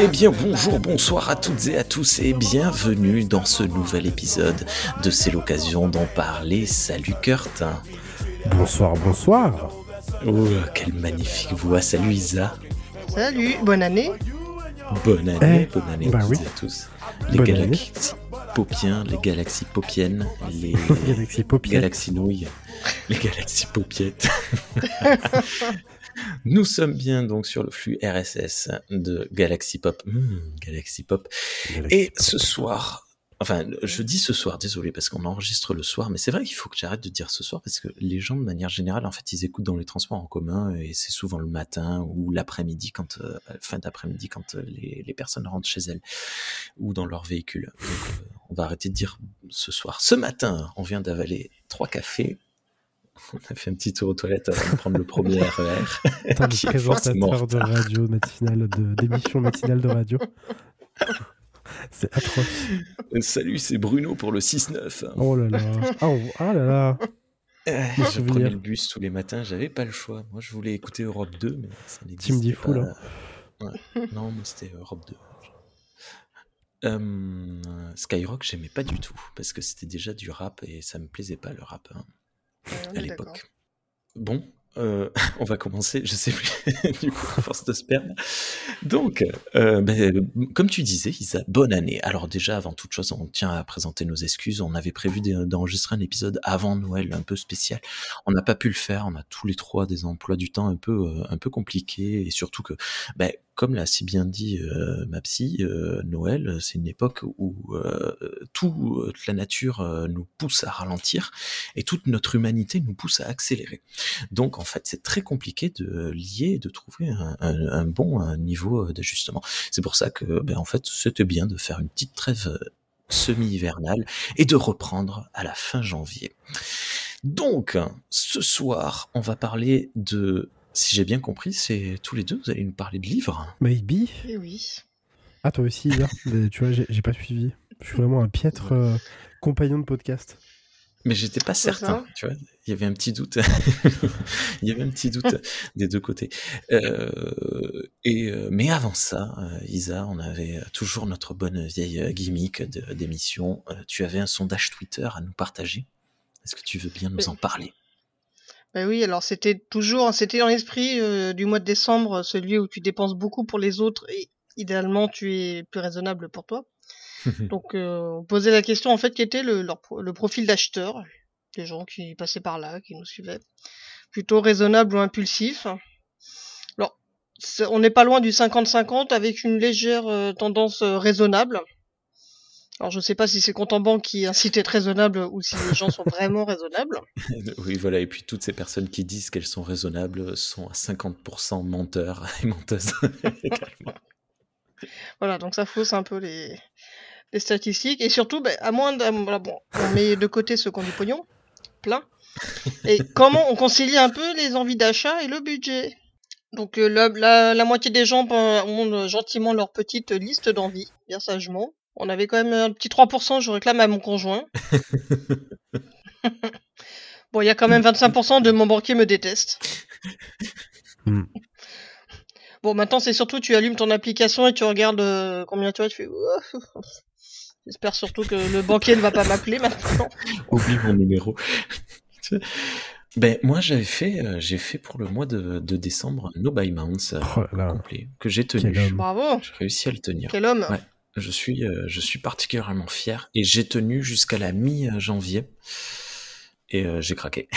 Eh bien bonjour, bonsoir à toutes et à tous et bienvenue dans ce nouvel épisode de C'est l'occasion d'en parler. Salut Kurt. Bonsoir, bonsoir. Oh, quelle magnifique voix. Salut Isa. Salut, bonne année. Bonne année, Eh, bonne année bah à toutes oui. et à tous. Les Bonne galaxies popiens, les galaxies popiennes, les Galaxy Popiette. galaxies nouilles, les galaxies popiettes. Nous sommes bien donc sur le flux RSS de Galaxy Pop. Hmm, Galaxy Pop. Et ce soir, enfin, je dis ce soir, désolé, parce qu'on enregistre le soir, mais c'est vrai qu'il faut que j'arrête de dire ce soir, parce que les gens, de manière générale, en fait, ils écoutent dans les transports en commun, et c'est souvent le matin ou l'après-midi, quand, euh, fin d'après-midi, quand euh, les, les personnes rentrent chez elles, ou dans leur véhicule. Donc, euh, on va arrêter de dire ce soir. Ce matin, on vient d'avaler trois cafés. On a fait un petit tour aux toilettes avant de prendre le premier RER. De est forcément présentateur de radio matinale, de- d'émission matinale de radio. C'est atroce. Salut, c'est Bruno pour le 6-9. Oh là là. Oh, ah là là. Euh, je prenais le bus tous les matins, j'avais pas le choix. Moi, je voulais écouter Europe 2, mais ça n'existait Team pas. Diffoul, hein. Ouais. Non, moi, c'était Europe 2. Euh, Skyrock, j'aimais pas du tout, parce que c'était déjà du rap et ça me plaisait pas le rap hein, Ouais, on à l'époque. Bon, euh, on va commencer, je sais plus, du coup, à force de se perdre. Donc, euh, ben, comme tu disais, Isa, bonne année. Alors déjà, avant toute chose, on tient à présenter nos excuses. On avait prévu d'en- d'enregistrer un épisode avant Noël, un peu spécial. On n'a pas pu le faire. On a tous les trois des emplois du temps un peu, euh, un peu compliqués et surtout que, ben, comme l'a si bien dit euh, ma psy, euh, Noël, c'est une époque où euh, euh, toute la nature euh, nous pousse à ralentir et toute notre humanité nous pousse à accélérer. Donc en fait, c'est très compliqué de lier, de trouver un, un- un bon niveau euh, d'ajustement. C'est pour ça que, ben, en fait, c'était bien de faire une petite trêve semi-hivernale et de reprendre à la fin janvier. Donc, ce soir, on va parler de, si j'ai bien compris, c'est tous les deux, vous allez nous parler de livres. Maybe. Eh oui. Ah, toi aussi, hier. Mais tu vois, j'ai pas suivi. Je suis vraiment un piètre euh, compagnon de podcast. Mais j'étais pas certain, tu vois. Il y avait un petit doute. Il y avait un petit doute des deux côtés. Euh, et euh, mais avant ça, euh, Isa, on avait toujours notre bonne vieille gimmick de- d'émission. Euh, tu avais un sondage Twitter à nous partager. Est-ce que tu veux bien nous en parler? Bah oui, alors c'était toujours, c'était dans l'esprit euh, du mois de décembre, celui où tu dépenses beaucoup pour les autres et idéalement tu es plus raisonnable pour toi. Donc euh, on posait la question en fait qui était le, leur le profil d'acheteur, des gens qui passaient par là, qui nous suivaient, plutôt raisonnable ou impulsif. Alors on n'est pas loin du 50-50 avec une légère euh, tendance raisonnable. Alors je sais pas si c'est compte en banque qui incite à être raisonnable ou si les gens sont vraiment raisonnables. Oui, voilà. Et puis toutes ces personnes qui disent qu'elles sont raisonnables sont à 50% menteurs et menteuses également. Voilà, donc ça fausse un peu les, les statistiques. Et surtout, ben, à moins voilà, bon, on met de côté ceux qui ont du pognon, plein. Et comment on concilie un peu les envies d'achat et le budget? Donc euh, la, la, la moitié des gens ben, ont gentiment leur petite liste d'envies, bien sagement. On avait quand même un petit 3%, je réclame à mon conjoint. bon, il y a quand même 25% de mon banquier me déteste. Hmm. Bon, maintenant, c'est surtout, tu allumes ton application et tu regardes euh, combien tu as, tu fais... J'espère surtout que le banquier ne va pas m'appeler maintenant. Oublie mon numéro. ben, moi, j'avais fait, euh, j'ai fait pour le mois de, de décembre No Buy Mounts euh, Oh complet que j'ai tenu. Bravo, J'ai réussi à le tenir. quel homme. Ouais. Je suis, euh, je suis particulièrement fier et j'ai tenu jusqu'à la mi-janvier et euh, j'ai craqué.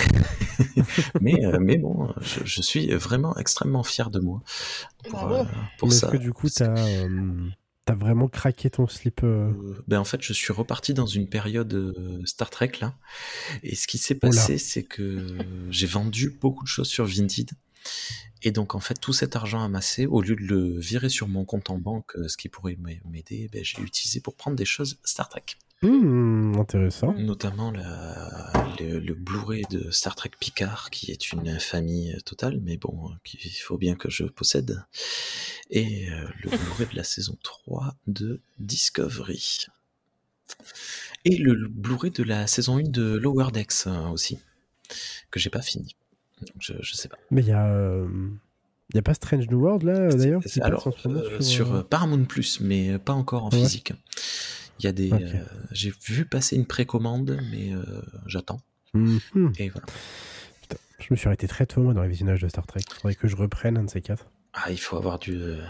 mais, euh, mais bon, je, je suis vraiment extrêmement fier de moi pour, euh, est-ce que du coup, t'as euh, t'as vraiment craqué ton slip euh, Euh, ben en fait, je suis reparti dans une période euh, Star Trek là. Et ce qui s'est passé, c'est que j'ai vendu beaucoup de choses sur Vinted. Et donc, en fait, tout cet argent amassé, au lieu de le virer sur mon compte en banque, euh, ce qui pourrait m'a- m'aider, ben, je l'ai utilisé pour prendre des choses Star Trek. hmm, Intéressant. Notamment la- le, le Blu-ray de Star Trek Picard, qui est une infamie euh, totale, mais bon, euh, qu'il faut bien que je possède. Et euh, le Blu-ray de la saison 3 de Discovery. Et le Blu-ray de la saison 1 de Lower Decks euh, aussi. que j'ai pas fini. Je, je sais pas. Mais il y a. Il n'y a pas Strange New World là d'ailleurs Alors, sur, Paramount Plus, mais pas encore en physique. Il y a des. j'ai vu passer une précommande, mais j'attends. Mhm. Et voilà. je me suis arrêté très tôt moi dans les visionnages de Star Trek. Il faudrait que je reprenne un de ces quatre. Ah, il faut avoir du, euh,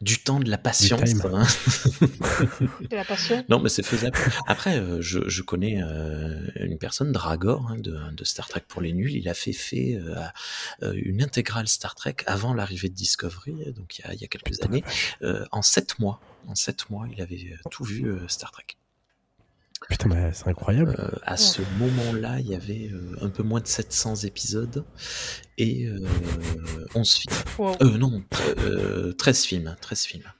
du temps, de la patience. Hein. de la passion Non, mais c'est faisable. Après, euh, je, je, connais euh, une personne, Dragor, hein, de, de, Star Trek pour les nuls. Il a fait, fait une intégrale Star Trek avant l'arrivée de Discovery, donc il y a, il y a quelques années. en sept mois, en sept mois, il avait tout vu Star Trek. Putain, mais c'est incroyable. Euh, à ce moment-là, il y avait euh, un peu moins de 700 épisodes et 11 films. Euh, non, 13 films. 13 films.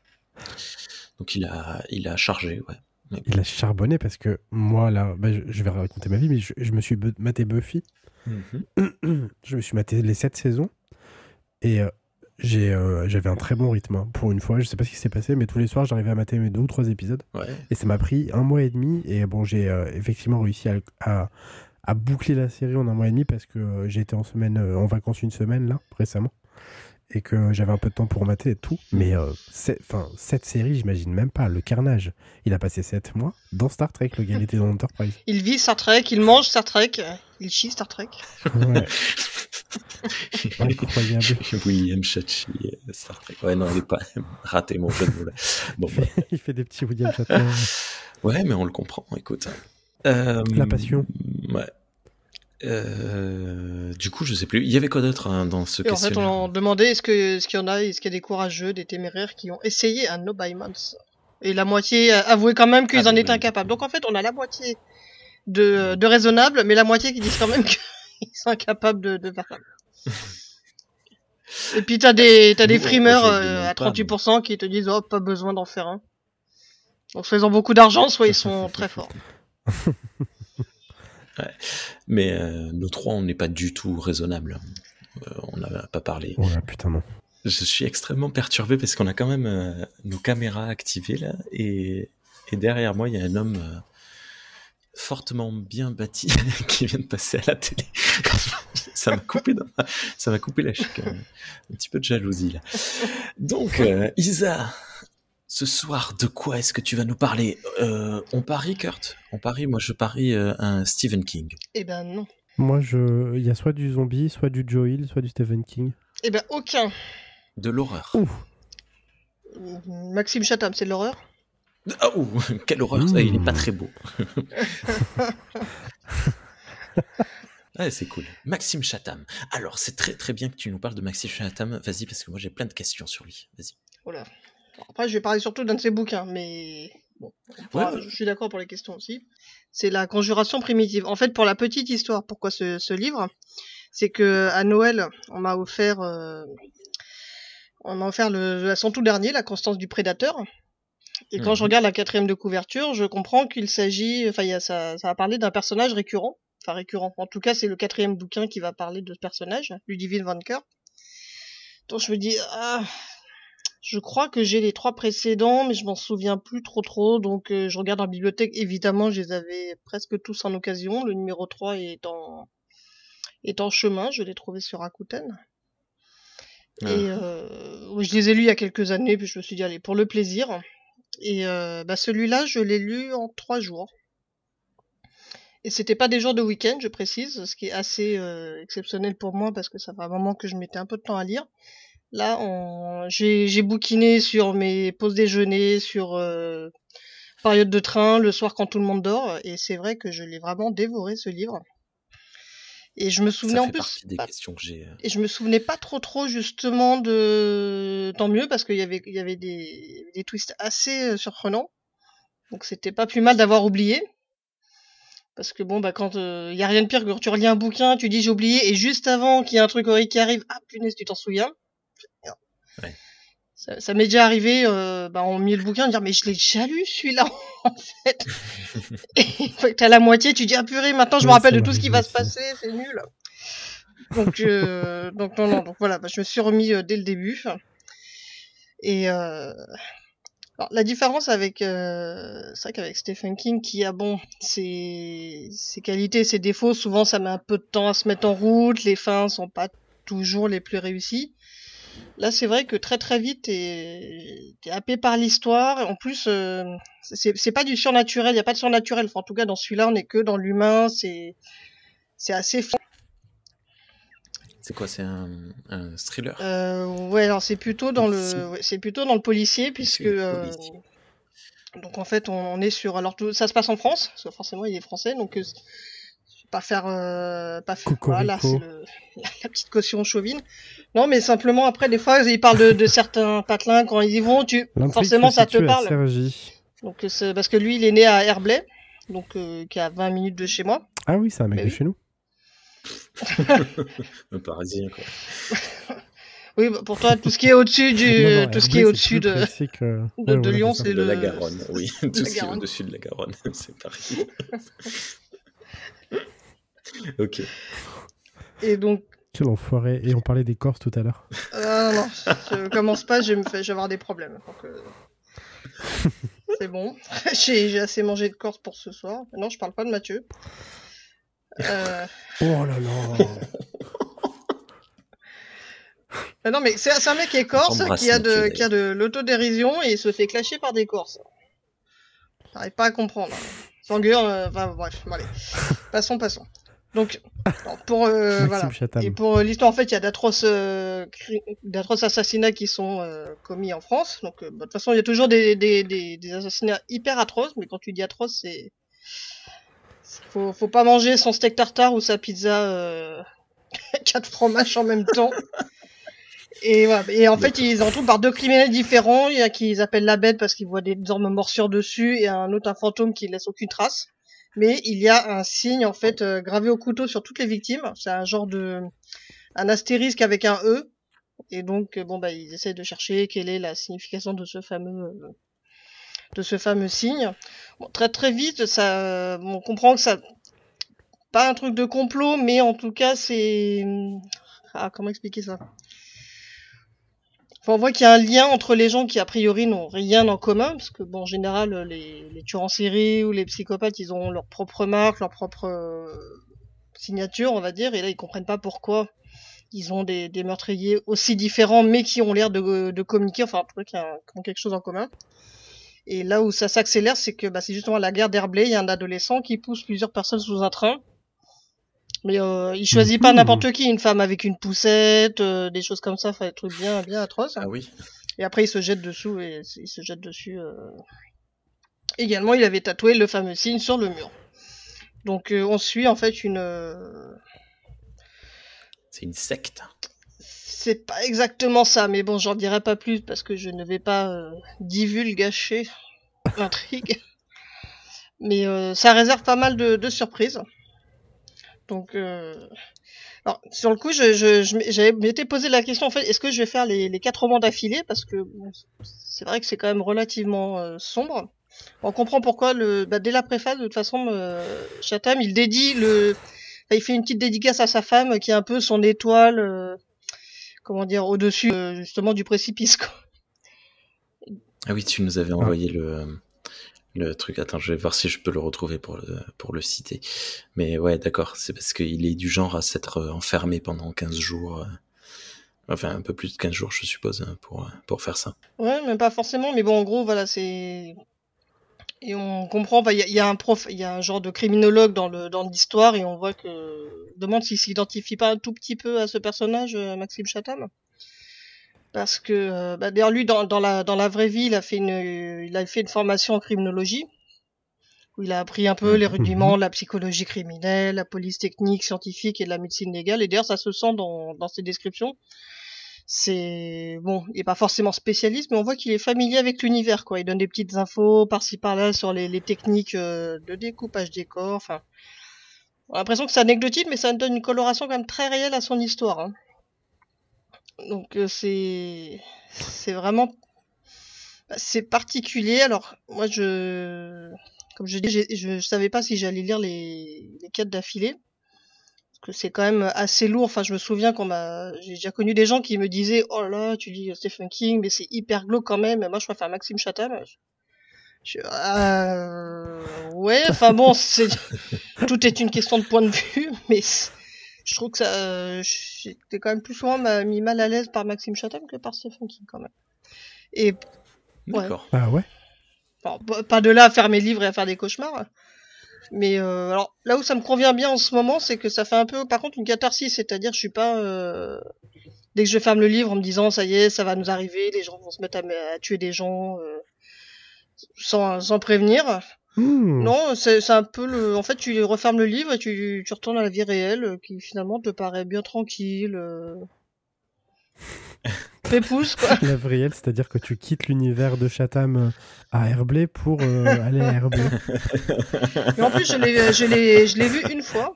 Donc il a, il a chargé, ouais. Il a charbonné parce que moi, là, bah, je, vais raconter ma vie, mais je, me suis maté Buffy. Mhm. je me suis maté les 7 saisons. Et euh, j'avais un très bon rythme hein. pour une fois. Je sais pas ce qui s'est passé, mais tous les soirs, j'arrivais à mater mes deux ou trois épisodes. Et ça m'a pris un mois et demi. Et bon, j'ai euh, effectivement réussi à, à, boucler la série en un mois et demi parce que euh, j'ai été en semaine, en vacances une semaine là récemment et que j'avais un peu de temps pour mater et tout. Mais cette série, j'imagine même pas. Le carnage. Il a passé sept mois dans Star Trek. Le gars, il était dans Enterprise. Il vit Star Trek, il mange Star Trek, il chie Star Trek. Ouais. Incroyable. William Chachi, Star Trek. Ouais, non, il est pas raté, mon jeu de mots là. Bon, bah. il fait des petits William Shatner. ouais, mais on le comprend, écoute. Euh, La passion. Ouais. Euh, du coup, je sais plus. Il y avait quoi d'autre hein, dans ce En fait, on demandait est-ce qu'il est y en a, est-ce qu'il y a des courageux, des téméraires qui ont essayé un No By Et la moitié avouait quand même qu'ils ah, en étaient incapables. Donc en fait, on a la moitié de, de raisonnables, mais la moitié qui disent quand même que ils sont incapables de, de faire ça. Et puis t'as des t'as des frimeurs euh, à 38% qui te disent oh pas besoin d'en faire un. Donc soit ils ont beaucoup d'argent, soit ils sont très forts. ouais. Mais euh, nous trois, on n'est pas du tout raisonnable. Euh, on n'a pas parlé. Ouais, putain non. Je suis extrêmement perturbé parce qu'on a quand même nos caméras activées là et, et derrière moi il y a un homme fortement bien bâti qui vient de passer à la télé. ça m'a coupé, ça m'a coupé la chic. Euh, un petit peu de jalousie là. Donc, euh, Isa, ce soir, de quoi est-ce que tu vas nous parler? Euh, On parie, Kurt? On parie? Moi, je parie un Stephen King. Eh ben non. Moi, je, il y a soit du zombie, soit du Joe Hill, soit du Stephen King. Eh ben aucun. De l'horreur. Maxime Chatham, c'est de l'horreur? Oh, quelle horreur, ça, il n'est pas très beau. ouais, c'est cool. Maxime Chatham. Alors, c'est très très bien que tu nous parles de Maxime Chatham. Vas-y, parce que moi j'ai plein de questions sur lui. Vas-y. Voilà. Après, je vais parler surtout d'un de ses bouquins, mais bon, je suis d'accord pour les questions aussi. C'est la conjuration primitive. En fait, pour la petite histoire, pourquoi ce, livre? C'est que à Noël, on m'a offert, euh, on m'a offert le, son tout dernier, La Constance du Prédateur. Et quand je mhm. regarde la quatrième de couverture, je comprends qu'il s'agit, enfin, ça, ça va parler d'un personnage récurrent, enfin récurrent. En tout cas, c'est le quatrième bouquin qui va parler de ce personnage, Ludivine Vanker. Donc je me dis, ah, je crois que j'ai les trois précédents, mais je m'en souviens plus trop trop. Donc euh, je regarde en bibliothèque. Évidemment, je les avais presque tous en occasion. Le numéro 3 est en, est en chemin. Je l'ai trouvé sur Rakuten. Et ah. euh, je les ai lus il y a quelques années, puis je me suis dit, allez, pour le plaisir. Et euh, bah celui-là, je l'ai lu en trois jours. Et c'était pas des jours de week-end, je précise, ce qui est assez euh, exceptionnel pour moi parce que ça fait un moment que je mettais un peu de temps à lire. Là, j'ai bouquiné sur mes pauses déjeuner, sur euh, période de train, le soir quand tout le monde dort, et c'est vrai que je l'ai vraiment dévoré ce livre. Et je me souvenais en plus. Des questions que j'ai. Et je me souvenais pas trop trop justement de. Tant mieux parce qu'il y avait il y avait des, des twists assez euh, surprenants. Donc c'était pas plus mal d'avoir oublié. Parce que bon bah quand il euh, y a rien de pire que quand tu relis un bouquin, tu dis j'ai oublié et juste avant qu'il y ait un truc horrible qui arrive, ah punaise tu t'en souviens? Ouais. Ça, m'est déjà arrivé, euh, bah, on met le bouquin, dire mais je l'ai déjà lu celui-là en fait. et t'as la moitié, tu dis ah purée, maintenant je me rappelle de tout ce qui va se passer, c'est nul. Donc euh, donc non non donc voilà, bah, je me suis remis euh, dès le début. Et euh, Alors, la différence avec, euh, c'est vrai qu'avec Stephen King, qui a bon ses, ses qualités, ses défauts, souvent ça met un peu de temps à se mettre en route, les fins sont pas toujours les plus réussies. Là, c'est vrai que très très vite, t'es es happé par l'histoire. En plus, euh, c'est pas du surnaturel, il y a pas de surnaturel. Enfin, en tout cas, dans celui-là, on est que dans l'humain. C'est c'est assez c'est quoi C'est un, un, thriller? Euh, Ouais, alors c'est plutôt dans le, c'est plutôt dans le policier puisque. Euh, donc en fait, on, est sur. Alors tout, ça se passe en France, parce que forcément il est français, donc pas faire, euh, pas faire. Voilà, c'est la, petite caution chauvine. Non, mais simplement après, des fois, ils parlent de, de certains patelins quand ils y vont. Tu forcément ça te parle. Donc c'est parce que lui, il est né à Herblay, donc euh, qui est à 20 minutes de chez moi. Ah oui, c'est un mec de chez nous. un parisien, quoi. oui, pour toi, tout ce qui est au-dessus du, tout ce qui est au-dessus de, de, Lyon, c'est le... la Garonne, oui. tout ce qui est au-dessus de la Garonne, c'est Paris. ok. Et donc. Quel enfoiré. Et on parlait des Corses tout à l'heure. Ah non, je commence pas, je, me fais, je vais avoir des problèmes. c'est bon. J'ai assez mangé de Corse pour ce soir. Non, je parle pas de Mathieu. Euh... Oh là là Non mais c'est un mec écorce qui a de, qui a de l'autodérision et il se fait clasher par des Corses. J'arrive pas à comprendre. Sangueur, euh, enfin bref, allez. passons, passons. Donc, pour euh, voilà. Et pour euh, l'histoire, en fait, il y a d'atroces euh, d'atroces assassinats qui sont euh, commis en France. Donc, bah, de toute façon, il y a toujours des, des, des, des, assassinats hyper atroces, mais quand tu dis atroces, c'est faut, faut pas manger son steak tartare ou sa pizza euh, quatre fromages en même temps. Et, voilà. et en fait, ils en trouvent par deux criminels différents. Il y a qui appellent la bête parce qu'ils voient des énormes morsures dessus et un autre un fantôme qui laisse aucune trace. Mais il y a un signe en fait euh, gravé au couteau sur toutes les victimes. C'est un genre de un astérisque avec un E. Et donc bon bah ils essaient de chercher quelle est la signification de ce fameux euh, de ce fameux signe. très très vite, ça, on comprend que ça, pas un truc de complot, mais en tout cas c'est, ah comment expliquer ça? On voit qu'il y a un lien entre les gens qui a priori n'ont rien en commun, parce que bon en général les, les tueurs en série ou les psychopathes ils ont leur propre marque, leur propre euh, signature on va dire, et là ils comprennent pas pourquoi ils ont des, meurtriers aussi différents mais qui ont l'air de, de communiquer, enfin cas qui ont quelque chose en commun. Et là où ça s'accélère, c'est que bah, c'est justement la guerre d'Herblay. Il y a un adolescent qui pousse plusieurs personnes sous un train. Mais euh, il choisit pas n'importe qui, une femme avec une poussette, euh, des choses comme ça, enfin des trucs bien, bien atroces. Ah oui. Et après il se jette dessous et il se jette dessus. Euh... Également, il avait tatoué le fameux signe sur le mur. Donc euh, on suit en fait une. Euh, c'est une secte c'est pas exactement ça, mais bon, j'en dirai pas plus parce que je ne vais pas euh, divulgacher l'intrigue. mais euh, ça réserve pas mal de, surprises. Donc, euh... alors, sur le coup, je, je, j'avais posé la question en fait, est-ce que je vais faire les, les quatre romans d'affilée? Parce que c'est vrai que c'est quand même relativement euh, sombre. On comprend pourquoi le, bah, dès la préface, de toute façon, euh, Chatham, il dédie le, il fait une petite dédicace à sa femme qui est un peu son étoile euh, comment dire, au-dessus euh, justement du précipice. Quoi. Ah oui, tu nous avais envoyé le, le truc. Attends, je vais voir si je peux le retrouver pour le, citer. Mais ouais, d'accord, c'est parce qu'il est du genre à s'être euh, enfermé pendant 15 jours. Euh, enfin, un peu plus de 15 jours, je suppose, hein, pour, pour faire ça. Ouais, mais pas forcément. Mais bon, en gros, voilà, c'est et on comprend, il y, a un prof, il y a un genre de criminologue dans le dans l'histoire et on voit que demande s'il s'identifie pas un tout petit peu à ce personnage, euh, Maxime Chatham. Parce que euh, bah, d'ailleurs lui dans, dans la dans la vraie vie, il a fait une il a fait une formation en criminologie où il a appris un peu les rudiments de la psychologie criminelle, la police technique, scientifique et de la médecine légale. Et d'ailleurs, ça se sent dans, dans ses descriptions c'est bon, il est pas forcément spécialiste, mais on voit qu'il est familier avec l'univers, quoi. Il donne des petites infos par-ci par-là sur les, les techniques euh, de découpage des corps. Enfin, on a l'impression que c'est anecdotique, mais ça donne une coloration quand même très réelle à son histoire. Hein. Donc euh, c'est c'est vraiment bah, c'est particulier. Alors moi je comme je dis, je, savais pas si j'allais lire les les quatre d'affilée que c'est quand même assez lourd. Enfin, je me souviens qu'on m'a, j'ai déjà connu des gens qui me disaient, oh là, tu dis Stephen King, mais c'est hyper glauque quand même. Moi, je préfère Maxime Chatham. Je, euh, ouais, enfin bon, c'est, tout est une question de point de vue, mais je trouve que ça, j'étais quand même plus souvent mis mal à l'aise par Maxime Chatham que par Stephen King quand même. Et, D'accord. Ah ouais. pas de là à faire mes livres et à faire des cauchemars. Mais euh, alors là où ça me convient bien en ce moment, c'est que ça fait un peu, par contre, une catharsis, c'est-à-dire je suis pas euh, dès que je ferme le livre en me disant ça y est, ça va nous arriver, les gens vont se mettre à, tuer des gens euh, sans, sans prévenir. Hmm. Non, c'est un peu le. En fait, tu refermes le livre et tu, tu retournes à la vie réelle, qui finalement te paraît bien tranquille. Pépouze, quoi. La réelle, c'est-à-dire que tu quittes l'univers de Chatham euh, à Herblay pour euh, aller à Herblay. Et en plus, je l'ai vu une fois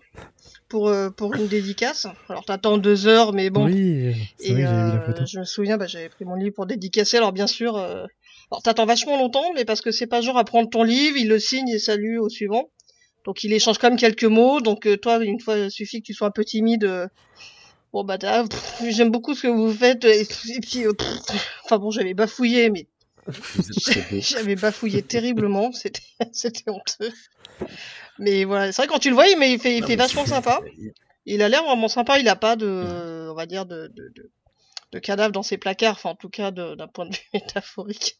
pour, euh, pour une dédicace. Alors, t'attends deux heures, mais bon. Oui, et, vu la photo. Je me souviens, bah, j'avais pris mon livre pour dédicacer. Alors, bien sûr, alors t'attends vachement longtemps, mais parce que c'est pas genre à prendre ton livre, il le signe et salue au suivant. Donc, il échange quand même quelques mots. Donc, toi, une fois, il suffit que tu sois un peu timide Bon bah j'aime beaucoup ce que vous faites et, puis euh, enfin bon j'avais bafouillé mais j'avais bafouillé terriblement. C'était c'était honteux. Mais voilà c'est vrai quand tu le vois mais il fait il fait vachement sympa. il a l'air vraiment sympa. Il a pas de on va dire de de, de, de cadavre dans ses placards enfin en tout cas d'un point de vue métaphorique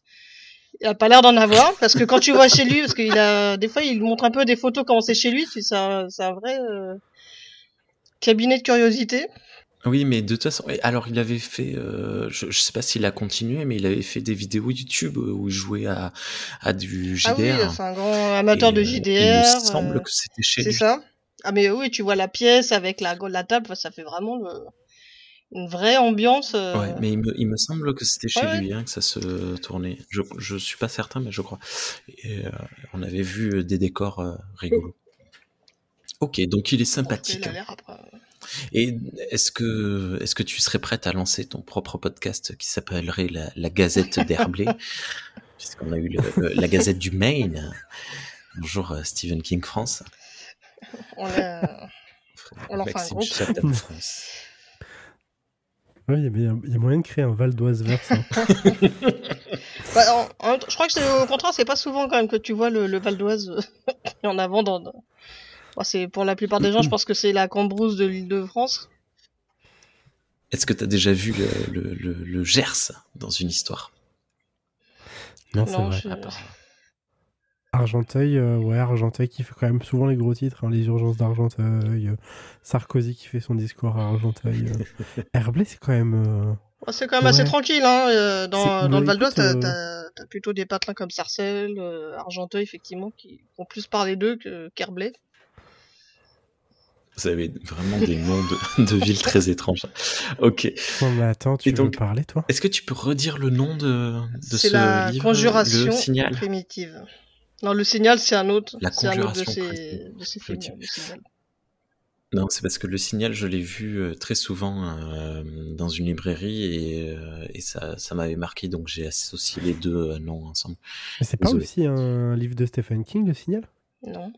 il a pas l'air d'en avoir parce que quand tu vois chez lui parce qu'il a des fois il montre un peu des photos comment c'est chez lui c'est un, un vrai euh, cabinet de curiosité oui, mais de toute façon, alors il avait fait, euh, je, je sais pas s'il a continué, mais il avait fait des vidéos YouTube euh, où il jouait à, à du JDR. Ah oui, c'est un grand amateur de JDR. Il me semble que c'était chez lui. C'est ça. Ah mais oui, tu vois la pièce avec la, la table, ça fait vraiment une vraie ambiance. Ouais, mais il me, il me semble que c'était chez lui hein, que ça se tournait. Je, je suis pas certain, mais je crois. Et, on avait vu des décors rigolos. Ok, donc il est sympathique. il a après... Et est-ce que, est-ce que tu serais prête à lancer ton propre podcast qui s'appellerait la, Gazette d'Herblay? Puisqu'on a eu la Gazette du Maine. Bonjour euh, Stephen King France. On a, on fait un groupe. France. Oui, il y, a moyen de créer un Val d'Oise. Hein. bah, je crois que au contraire, c'est pas souvent quand même que tu vois le, le Val d'Oise en avant dans, c'est pour la plupart des gens, je pense que c'est la cambrousse de l'île de France. Est-ce que tu as déjà vu le, Gers dans une histoire? Non, c'est vrai. Argenteuil, euh, ouais, Argenteuil qui fait quand même souvent les gros titres, hein, les urgences d'Argenteuil, euh, Sarkozy qui fait son discours à Argenteuil. Euh. Herblay, c'est quand même. c'est quand même assez tranquille, hein. Dans, le Val d'Oise, t'as plutôt des patelins comme Sarcelles, Argenteuil, effectivement, qui vont plus parler d'eux qu'Herblay. Vous avez vraiment des noms de, villes très étranges. Ok. mais attends, tu veux parler, toi? Est-ce que tu peux redire le nom de, de ce la livre? Conjuration le signal? Primitive. Non, le signal, c'est un autre. La conjuration de ces, de ces films, Non, c'est parce que le signal, je l'ai vu euh, très souvent euh, dans une librairie et, euh, et ça, ça m'avait marqué, donc j'ai associé les deux noms ensemble. Mais c'est pas aussi un livre de Stephen King, le signal? Non.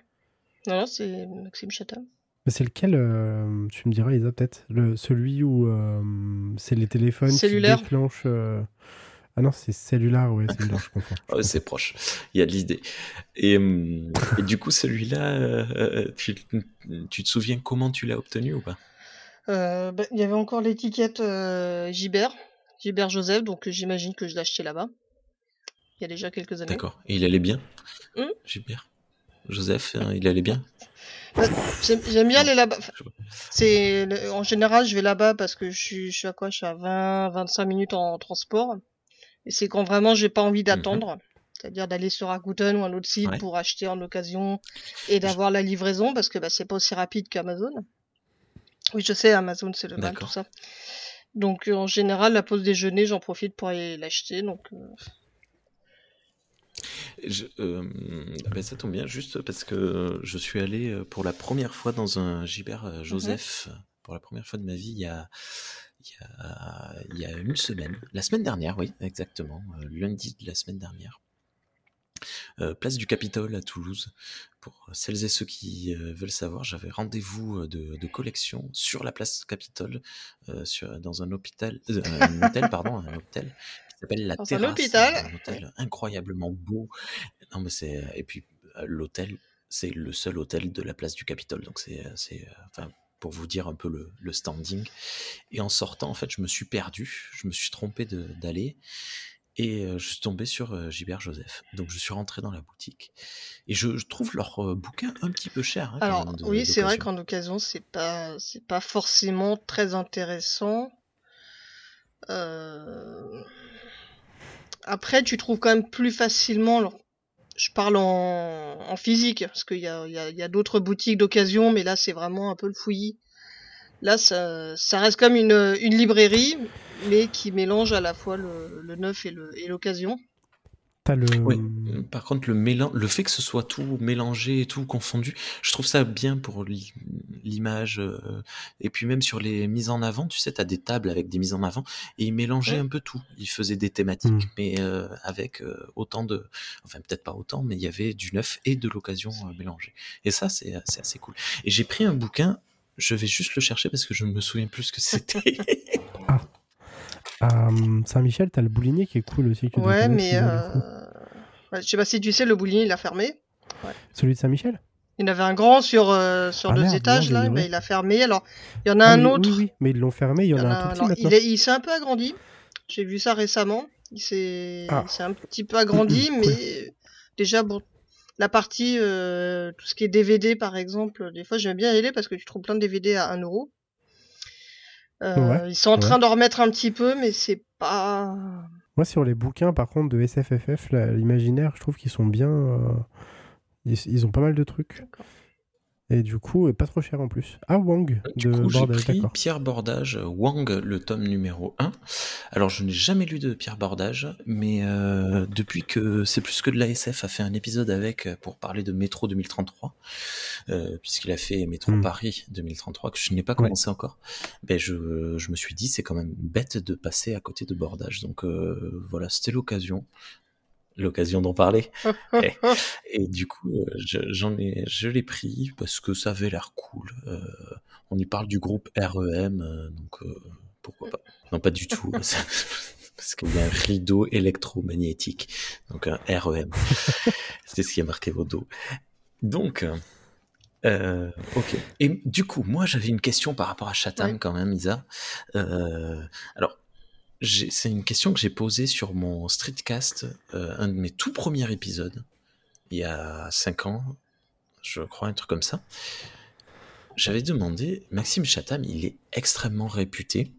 Non, c'est Maxime Chatham. C'est lequel euh, Tu me diras, Isa, peut-être? Le, Celui où euh, c'est les téléphones qui déclenchent. Euh, ah non, c'est cellulaire, oui, cellulaire, je comprends. Ah c'est proche, il y a de l'idée. Et, du coup, celui-là, tu, te souviens comment tu l'as obtenu ou pas? Bah, Il y avait encore l'étiquette Gibert, Gibert Joseph, donc j'imagine que je l'ai acheté là-bas. Il y a déjà quelques années. D'accord. Et il allait bien? Hum? Gibert Joseph, hein, il allait bien? J'aime bien aller là-bas. C'est en général, je vais là-bas parce que je suis, je suis à quoi? Je suis à 20, 25 minutes en transport. Et c'est quand vraiment j'ai pas envie mhm. d'attendre. C'est-à-dire d'aller sur Rakuten ou un autre site pour acheter en occasion et d'avoir la livraison parce que bah, c'est pas aussi rapide qu'Amazon. Oui, je sais, Amazon c'est le mal, tout ça. Donc en général, la pause déjeuner, j'en profite pour aller l'acheter. Donc euh, je, euh, ben ça tombe bien, juste parce que je suis allé euh, pour la première fois dans un Gilbert euh, Joseph, pour la première fois de ma vie, il y a, il y a, il y a une semaine, la semaine dernière, oui, exactement, lundi de la semaine dernière. place du Capitole à Toulouse. Pour celles et ceux qui veulent savoir, j'avais rendez-vous de, collection sur la place Capitole, sur, dans un hôpital, un hôtel, pardon, un hôtel qui s'appelle la Terrasse. Un hôpital. Un hôtel incroyablement beau. Non, mais c'est et puis l'hôtel, c'est le seul hôtel de la place du Capitole, donc c'est, c'est, enfin, pour vous dire un peu le, le, standing. Et en sortant, en fait, je me suis perdu, je me suis trompé d'aller. Et je suis tombé sur Gilbert Joseph. Donc je suis rentré dans la boutique. Et je, trouve leur bouquin un petit peu cher. Hein, Alors oui, c'est vrai qu'en occasion, c'est pas, c'est pas forcément très intéressant. Après, tu trouves quand même plus facilement. Je parle en, physique, parce qu'il y a, y y a d'autres boutiques d'occasion, mais là, c'est vraiment un peu le fouillis. Là, ça, ça reste comme une, une librairie, mais qui mélange à la fois le, le neuf et l'occasion. Le... Oui. Par contre, le, mélange, le fait que ce soit tout mélangé et tout confondu, je trouve ça bien pour l'image. Euh, et puis même sur les mises en avant, tu sais, tu as des tables avec des mises en avant, et il mélangeait un peu tout. Il faisait des thématiques, hmm. mais euh, avec euh, autant de... Enfin, peut-être pas autant, mais il y avait du neuf et de l'occasion mélangé. Et ça, c'est assez cool. Et j'ai pris un bouquin, je vais juste le chercher parce que je me souviens plus ce que c'était. ah. Saint-Michel, t'as le boulinier qui est cool aussi. ouais, mais euh... je sais pas si tu sais, le boulinier il a fermé. Celui de Saint-Michel? Il y en avait un grand sur, euh, sur ah, deux étages là, il a fermé. Alors, il y en a ah, un autre. Oui, oui, mais ils l'ont fermé, il y en, a, un tout petit Il, il s'est un peu agrandi. J'ai vu ça récemment. Il s'est ah. un petit peu agrandi, mais déjà, bon, la partie, euh, tout ce qui est DVD par exemple, des fois j'aime bien y aller parce que tu trouves plein de DVD à 1 euro. Ils sont en train d'en remettre un petit peu, mais c'est pas. Moi, sur les bouquins, par contre, de SFFF, l'imaginaire, je trouve qu'ils sont bien. Euh, ils, ils, ont pas mal de trucs. Et du coup, pas trop cher en plus. Ah, Wang de Bordage, pris Pierre Bordage, Wang, le tome numéro 1. Alors, je n'ai jamais lu de Pierre Bordage, mais euh, depuis que C'est plus que de l'ASF a fait un épisode avec euh, pour parler de Métro 2033, euh, puisqu'il a fait Métro hmm. Paris 2033, que je n'ai pas commencé encore, ben je, je, me suis dit, c'est quand même bête de passer à côté de Bordage. Donc voilà, c'était l'occasion l'occasion d'en parler. et, du coup, euh, j'en ai, je l'ai pris parce que ça avait l'air cool. Euh, on y parle du groupe REM, euh, donc pourquoi pas. Non, pas du tout. parce qu'il y a un rideau électromagnétique, donc un REM. C'est ce qui est marqué au dos. Donc, ok. Et du coup, moi, j'avais une question par rapport à Chatham quand même, Isa. alors, c'est une question que j'ai posée sur mon streetcast, euh, un de mes tout premiers épisodes, il y a 5 ans, je crois, un truc comme ça. J'avais demandé, Maxime Chatham, il est extrêmement réputé,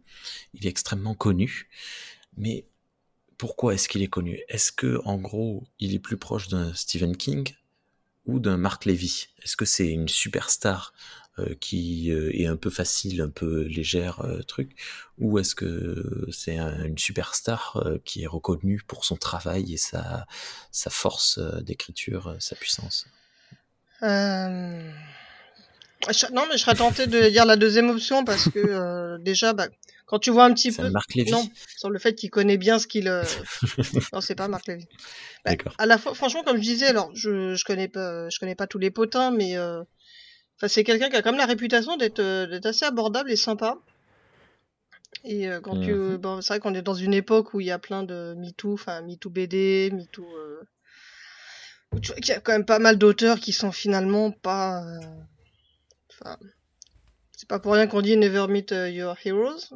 il est extrêmement connu, mais pourquoi est-ce qu'il est connu? Est-ce que, en gros, il est plus proche d'un Stephen King ou d'un Mark Levy? Est-ce que c'est une superstar qui euh, est un peu facile, un peu légère euh, truc, ou est-ce que c'est une superstar qui est reconnue pour son travail et sa, sa force d'écriture, sa puissance? Non, mais je serais tenté de dire la deuxième option parce que déjà, bah, quand tu vois un petit peu, Marc Lévy. non, sur le fait qu'il connaît bien ce qu'il, non, c'est pas Marc Lévy. Bah, D'accord. À la fois, franchement, comme je disais, alors je, je connais pas, je connais pas tous les potins, mais c'est quelqu'un qui a quand même la réputation d'être euh, assez abordable et sympa. Et euh, quand tu, mhm. bon, c'est vrai qu'on est dans une époque où il y a plein de MeToo, enfin MeToo BD, MeToo. Euh, tu vois qu'il y a quand même pas mal d'auteurs qui sont finalement pas. Enfin, c'est pas pour rien qu'on dit Never Meet Your Heroes.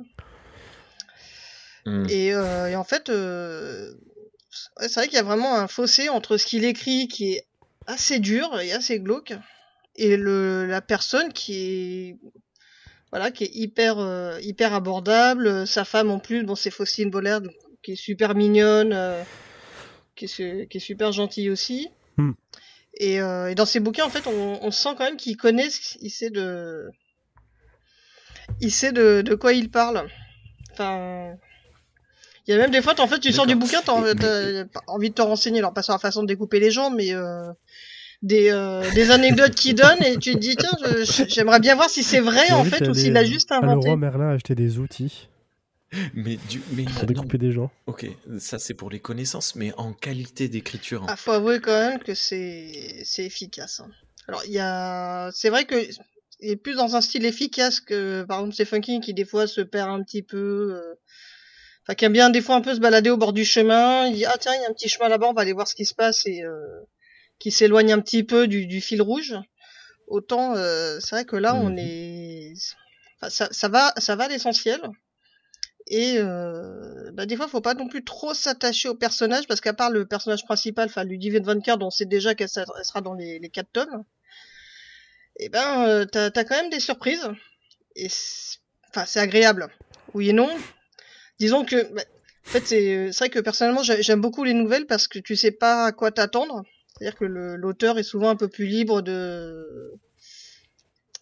Mhm. Et, et, en fait, c'est vrai qu'il y a vraiment un fossé entre ce qu'il écrit qui est assez dur et assez glauque et le, la personne qui est voilà qui est hyper euh, hyper abordable. Sa femme en plus bon c'est Faustine Bollard qui est super mignonne euh, qui, est, qui est super gentille aussi. Hmm. et, euh, et, dans ses bouquins en fait on, on sent quand même qu'il connaît il sait de il sait de, de quoi il parle. Enfin il y a même des fois en fait tu sors du bouquin t'as envie de te renseigner. Alors pas sur la façon de découper les gens mais des, euh, des anecdotes qu'il donne et tu te dis tiens j'aimerais bien voir si c'est vrai en fait ou s'il a juste inventé. Le roi Merlin a acheté des outils Mais du, mais Pour découper des gens. ok, ça c'est pour les connaissances, mais en qualité d'écriture. hein. Ah, faut avouer quand même que c'est c'est efficace. hein. Alors il y a, c'est vrai que il est plus dans un style efficace que par exemple Stephen King qui des fois se perd un petit peu. euh, Enfin, qui aime bien des fois un peu se balader au bord du chemin. Il dit ah tiens il y a un petit chemin là-bas, on va aller voir ce qui se passe et euh, qui s'éloigne un petit peu du, du fil rouge. Autant euh, c'est vrai que là on Mhm. est, enfin, ça, ça va ça va à l'essentiel. Et euh, bah, des fois, faut pas non plus trop s'attacher au personnage parce qu'à part le personnage principal, enfin Ludivine Van dont on sait déjà qu'elle sera dans les, les quatre tomes, et ben euh, t'as as quand même des surprises. Et c'est- enfin c'est agréable. Oui et non. Disons que bah, en fait c'est c'est vrai que personnellement j'ai- j'aime beaucoup les nouvelles parce que tu sais pas à quoi t'attendre. C'est-à-dire que l'auteur est souvent un peu plus libre de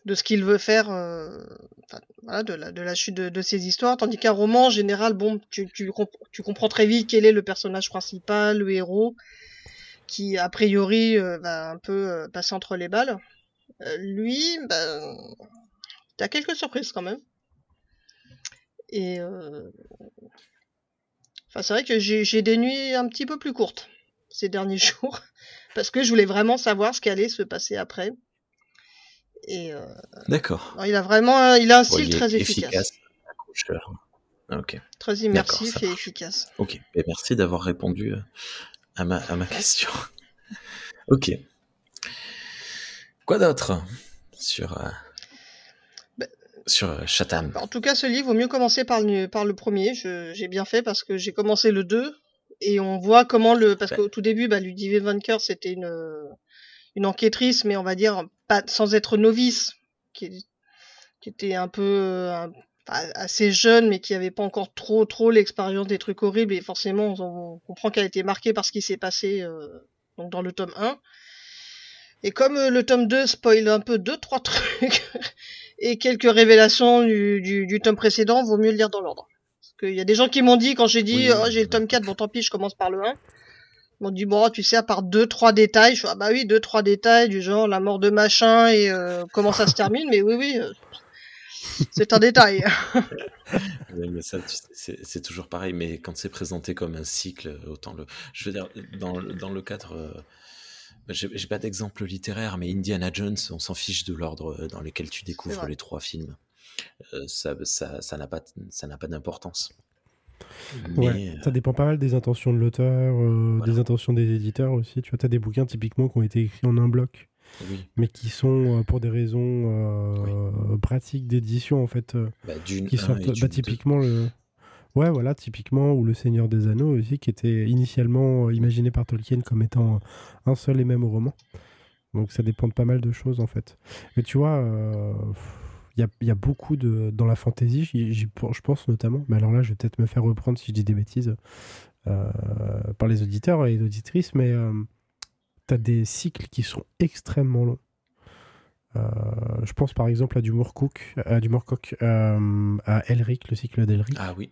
de ce qu'il veut faire, euh, voilà, de la, chute de, ses histoires, tandis qu'un roman, en général, bon, tu, tu, comp- tu comprends très vite quel est le personnage principal, le héros, qui a priori euh, va un peu euh, passer entre les balles. Lui, ben, t'as quelques surprises quand même. Et enfin, c'est vrai que j'ai des nuits un petit peu plus courtes ces derniers jours, parce que je voulais vraiment savoir ce qui allait se passer après. Et euh, D'accord. il a vraiment, un- il a un style très efficace. Ok, très immersif et efficace. ok. Ben, merci d'avoir répondu euh, à ma, à ma question. ok. Quoi d'autre sur, euh, Ben- sur euh, Chatham? En tout cas, ce livre, vaut mieux commencer par le, par le premier. Je- J'ai bien fait parce que j'ai commencé le 2 et on voit comment le. Parce Ouais. qu'au tout début, bah, Ludivine Van c'était une, une enquêtrice, mais on va dire pas sans être novice, qui, qui était un peu euh, un- assez jeune, mais qui avait pas encore trop trop l'expérience des trucs horribles. Et forcément, on, on comprend qu'elle a été marquée par ce qui s'est passé euh, donc dans le tome 1. Et comme euh, le tome 2 spoil un peu deux trois trucs et quelques révélations du, du, du tome précédent, vaut mieux le lire dans l'ordre. Qu'il y a des gens qui m'ont dit quand j'ai dit Oui, oh, j'ai le tome 4, bon tant pis, je commence par le 1. Ils m'ont dit bon, tu sais à part deux trois détails, je fais, ah bah oui, deux trois détails du genre la mort de machin et euh, comment ça se termine, mais oui oui, euh, c'est un détail. Mais ça, c'est toujours pareil, mais quand c'est présenté comme un cycle, autant le. Je veux dire, dans, le- dans le cadre. euh, J'ai pas d'exemple littéraire, mais Indiana Jones, on s'en fiche de l'ordre dans lequel tu découvres les trois films. Euh, ça ça ça n'a pas ça n'a pas d'importance. Mais Ouais, ça dépend pas mal des intentions de l'auteur, euh, Voilà. des intentions des éditeurs aussi. Tu vois, t'as des bouquins typiquement qui ont été écrits en un bloc, oui, mais qui sont euh, pour des raisons euh, pratiques d'édition en fait, bah, qui 1 sortent. Bah, Dune 2. typiquement le. Ouais, voilà, typiquement, ou Le Seigneur des Anneaux aussi, qui était initialement imaginé par Tolkien comme étant un seul et même roman. Donc ça dépend de pas mal de choses en fait. Mais tu vois, il y, a, il y a beaucoup de. Dans la fantasy, je pense notamment, mais alors là, je vais peut-être me faire reprendre si je dis des bêtises euh, par les auditeurs et les auditrices, mais tu as des cycles qui sont extrêmement longs. Euh, je pense par exemple à du Moorcook, à du euh, à Elric, le cycle d'Elric, Ah oui,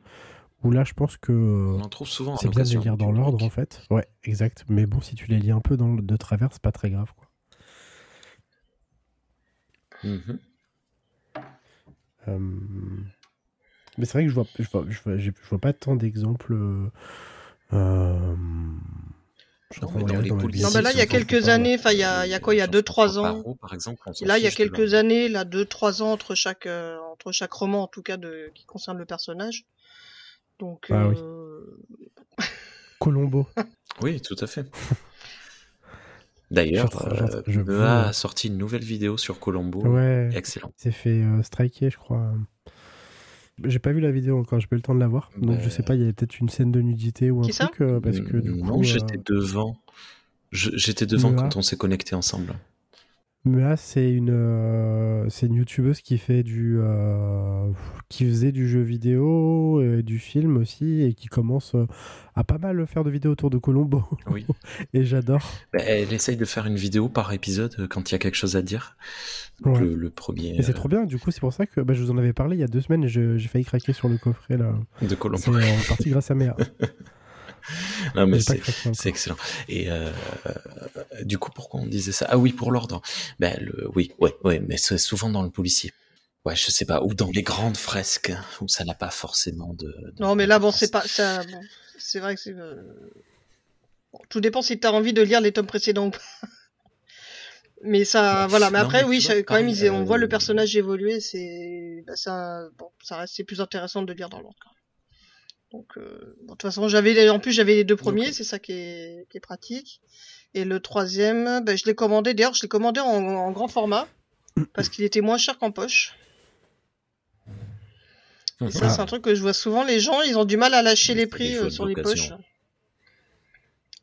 où là je pense que euh, on en trouve souvent. à c'est bien de les lire dans l'ordre en fait. Ouais, exact. Mais bon, si tu les lis un peu dans de travers, c'est pas très grave. Quoi. Mhm. Euh, Mais c'est vrai que je vois, je vois, je vois, je vois pas tant d'exemples. euh, euh, Non, mais dans les Non, liste, bah là, il y a quelques années, enfin, il y a, il y a quoi, il y a Les 2-3 chansons ans. Par exemple, Là, il y a quelques années, là, 2-3 ans entre chaque, euh, entre chaque roman, en tout cas, de, qui concerne le personnage. Donc, Ah oui. euh, Colombo. Oui, tout à fait. D'ailleurs, Je suis en train- je suis en train- euh, je a sorti une nouvelle vidéo sur Colombo. Ouais. Excellent. Il s'est fait euh, striker, je crois. J'ai pas vu la vidéo encore, j'ai pas eu le temps de la voir. Donc Bah. je sais pas, il y avait peut-être une scène de nudité ou un Qui ça? truc. euh, parce que du non, coup. j'étais euh, devant. J'étais devant quand on s'est connecté ensemble. Mea, c'est une, euh, c'est une youtubeuse qui fait du, euh, qui faisait du jeu vidéo, et du film aussi, et qui commence euh, à pas mal faire de vidéos autour de Colombo. Oui. et j'adore. Bah, elle essaye de faire une vidéo par épisode quand il y a quelque chose à dire. Donc, Ouais. le, le premier Et c'est trop bien. Du coup, c'est pour ça que bah, je vous en avais parlé il y a deux semaines j'ai failli craquer sur le coffret là. de Colombo. C'est en partie grâce à Mea. Non, mais c'est excellent. Et euh, euh, du coup, pourquoi on disait ça? Ah oui, pour l'ordre. Ben, le, oui, ouais, ouais, mais c'est souvent dans le policier. Ouais, je sais pas, ou dans les grandes fresques, où ça n'a pas forcément de. de- Non, mais là, bon, c'est pas ça. Bon, c'est vrai que c'est. euh, bon, tout dépend si t'as envie de lire les tomes précédents ou pas. Mais ça, Ouais. voilà. Mais Non, après, mais oui, tu vois, quand même, ils- on voit le personnage évoluer. C'est, bah, ça, bon, ça reste, c'est plus intéressant de lire dans l'ordre. Donc, euh, bon, de toute façon, j'avais, en plus, j'avais les deux premiers, Ok. c'est ça qui est, qui est pratique. Et le troisième, ben, je l'ai commandé. D'ailleurs, je l'ai commandé en, en grand format parce qu'il était moins cher qu'en poche. Et ça, Ah. c'est un truc que je vois souvent. Les gens, ils ont du mal à lâcher les prix euh, sur les poches.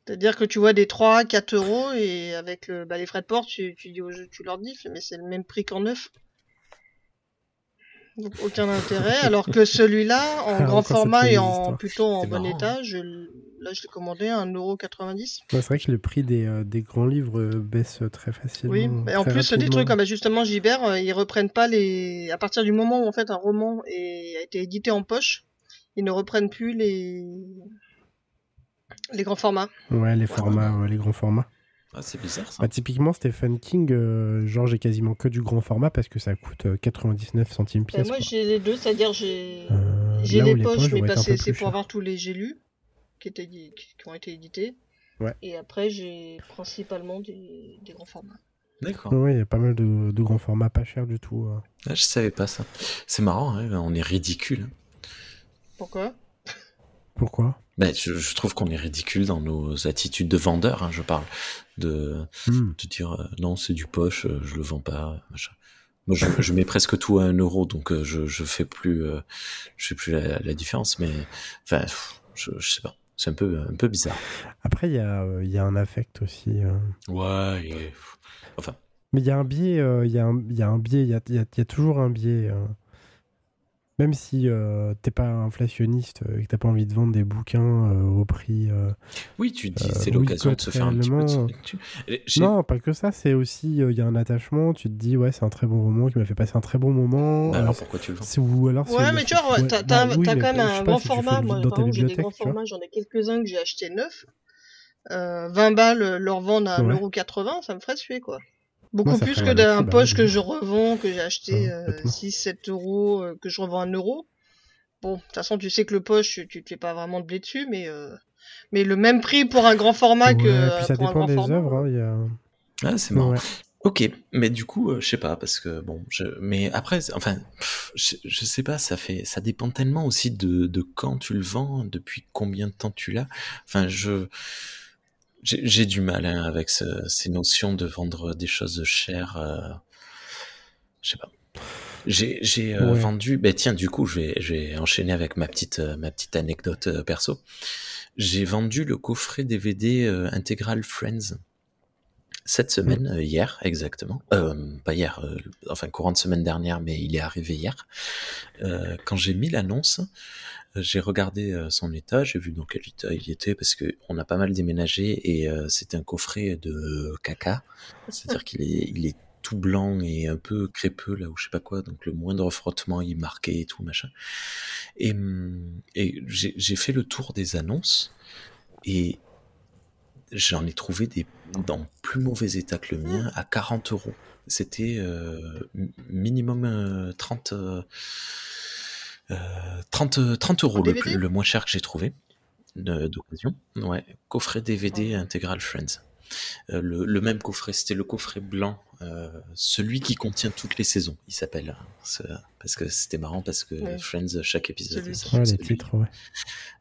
C'est-à-dire que tu vois des 3, 4 euros et avec le- bah, les frais de port, tu, tu dis au jeu, tu leur dis, mais c'est le même prix qu'en neuf. Donc aucun intérêt. Alors que celui-là, en Ah, grand format et en plutôt en bon marrant, état, je, là je l'ai commandé à 1,90€. Ouais, c'est vrai que le prix des, euh, des grands livres euh, baisse très facilement. Oui, et en plus des rapidement. trucs comme bah, justement Gibert, euh, ils reprennent pas les. À partir du moment où en fait un roman est... a été édité en poche, ils ne reprennent plus les les grands formats. Ouais, les formats, ouais, les grands formats. Ah, c'est bizarre ça. Bah, typiquement, Stephen King, euh, genre, j'ai quasiment que du grand format parce que ça coûte euh, 99 centimes Et pièce. moi j'ai les deux, c'est-à-dire j'ai Euh, les poches, poches mais un c'est pour avoir tous les j'ai lus qui étaient qui, qui ont été édités. Ouais. Et après j'ai principalement des, des grands formats. D'accord. Ouais, il y a pas mal de, de grands formats pas chers du tout. euh. Ah, je savais pas ça. C'est marrant, hein, on est ridicule. hein. Pourquoi? Pourquoi? Ben, je, je trouve qu'on est ridicule dans nos attitudes de vendeur, hein, je parle. De, de dire euh, non, c'est du poche, euh, je le vends pas. machin. Moi, je, je mets presque tout à un euro, donc euh, je, je fais plus, euh, je fais plus la, la différence. Mais enfin, je, je sais pas. C'est un peu, un peu bizarre. Après, il y, a, y a un affect aussi. euh. Ouais. et- Enfin, Mais il y a un biais, il y, y a un biais, il y a, y a- il y a toujours un biais. Même si euh, t'es pas inflationniste euh, et que t'as pas envie de vendre des bouquins euh, au prix. euh, oui, tu dis, Euh, c'est l'occasion de se faire un petit peu de Non, pas que ça, c'est aussi, euh, il y a un attachement, tu te dis, ouais, c'est un très bon roman qui m'a fait passer un très bon moment. Bah euh, alors pourquoi tu le vends ou alors Ouais, mais tu vois, t'as bah oui, quand même un grand si format. Moi, j'ai des grands formats, j'en ai quelques-uns que j'ai achetés neufs. Euh, 20 balles, leur vendre à Ouais. 1,80€, ça me ferait suer, quoi. Beaucoup ça plus que d'un bah poche que je revends, que j'ai acheté Ouais, euh, complètement. 6-7 euros, euh, que je revends 1 euro. Bon, de toute façon, tu sais que le poche, tu, tu te fais pas vraiment de blé dessus, mais, euh, mais le même prix pour un grand format que Ouais, puis ça pour un dépend grand des format. œuvres. hein, il y a... Ah, c'est marrant. Ouais. Ok, mais du coup, euh, je sais pas parce que bon, je, mais après, enfin, pff, je, je sais pas, ça fait, ça dépend tellement aussi de, de quand tu le vends, depuis combien de temps tu l'as. Enfin, je, j'ai du mal hein, avec ce- ces notions de vendre des choses chères. euh, je sais pas. J'ai euh, Ouais. vendu, ben tiens, du coup, je vais, je vais enchaîner avec ma petite, euh, ma petite anecdote euh, perso. J'ai vendu le coffret DVD euh, intégral Friends cette semaine, euh, hier exactement, euh, pas hier, euh, enfin courant de semaine dernière, mais il est arrivé hier. Euh, quand j'ai mis l'annonce, j'ai regardé euh, son état, j'ai vu dans quel état il était parce que on a pas mal déménagé et euh, c'était un coffret de caca, c'est-à-dire qu'il est, il est tout blanc et un peu crépeux là ou je sais pas quoi, donc le moindre frottement il marquait et tout machin. Et, hum, et j'ai j'ai fait le tour des annonces et j'en ai trouvé des dans plus mauvais état que le mien à 40 euros. C'était euh, mi- minimum euh, 30, euh, euh, 30, 30 euros le, plus- le moins cher que j'ai trouvé d'occasion. Ouais, coffret DVD intégral Friends. Euh, le, le même coffret, c'était le coffret blanc, euh, celui qui contient toutes les saisons, il s'appelle. hein. Parce que c'était marrant parce que Ouais. Friends, chaque épisode, Ouais, titres, ouais.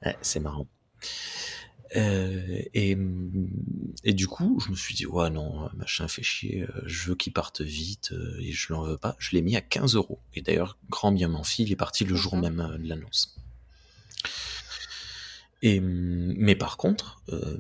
Ouais, c'est marrant. Euh, et, et du coup, je me suis dit, ouais, non, machin fait chier, euh, je veux qu'il parte vite euh, et je l'en veux pas. Je l'ai mis à 15 euros. Et d'ailleurs, grand bien m'en il est parti le jour même de l'annonce. Et, mais par contre, euh,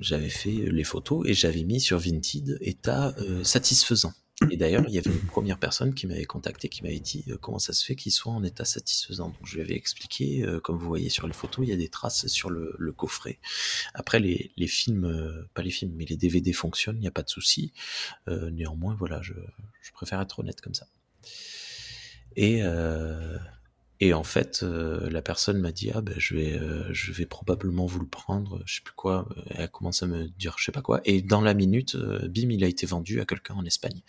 j'avais fait les photos et j'avais mis sur Vinted état euh, satisfaisant. Et d'ailleurs, il y avait une première personne qui m'avait contacté, qui m'avait dit euh, comment ça se fait qu'il soit en état satisfaisant. Donc je lui avais expliqué, euh, comme vous voyez sur les photos, il y a des traces sur le, le coffret. Après, les, les films, euh, pas les films, mais les DVD fonctionnent, il n'y a pas de souci. Euh, néanmoins, voilà, je, je préfère être honnête comme ça. Et, euh, et en fait, euh, la personne m'a dit ah ben je vais euh, je vais probablement vous le prendre, je sais plus quoi. Elle commence à me dire je sais pas quoi. Et dans la minute, euh, bim, il a été vendu à quelqu'un en Espagne.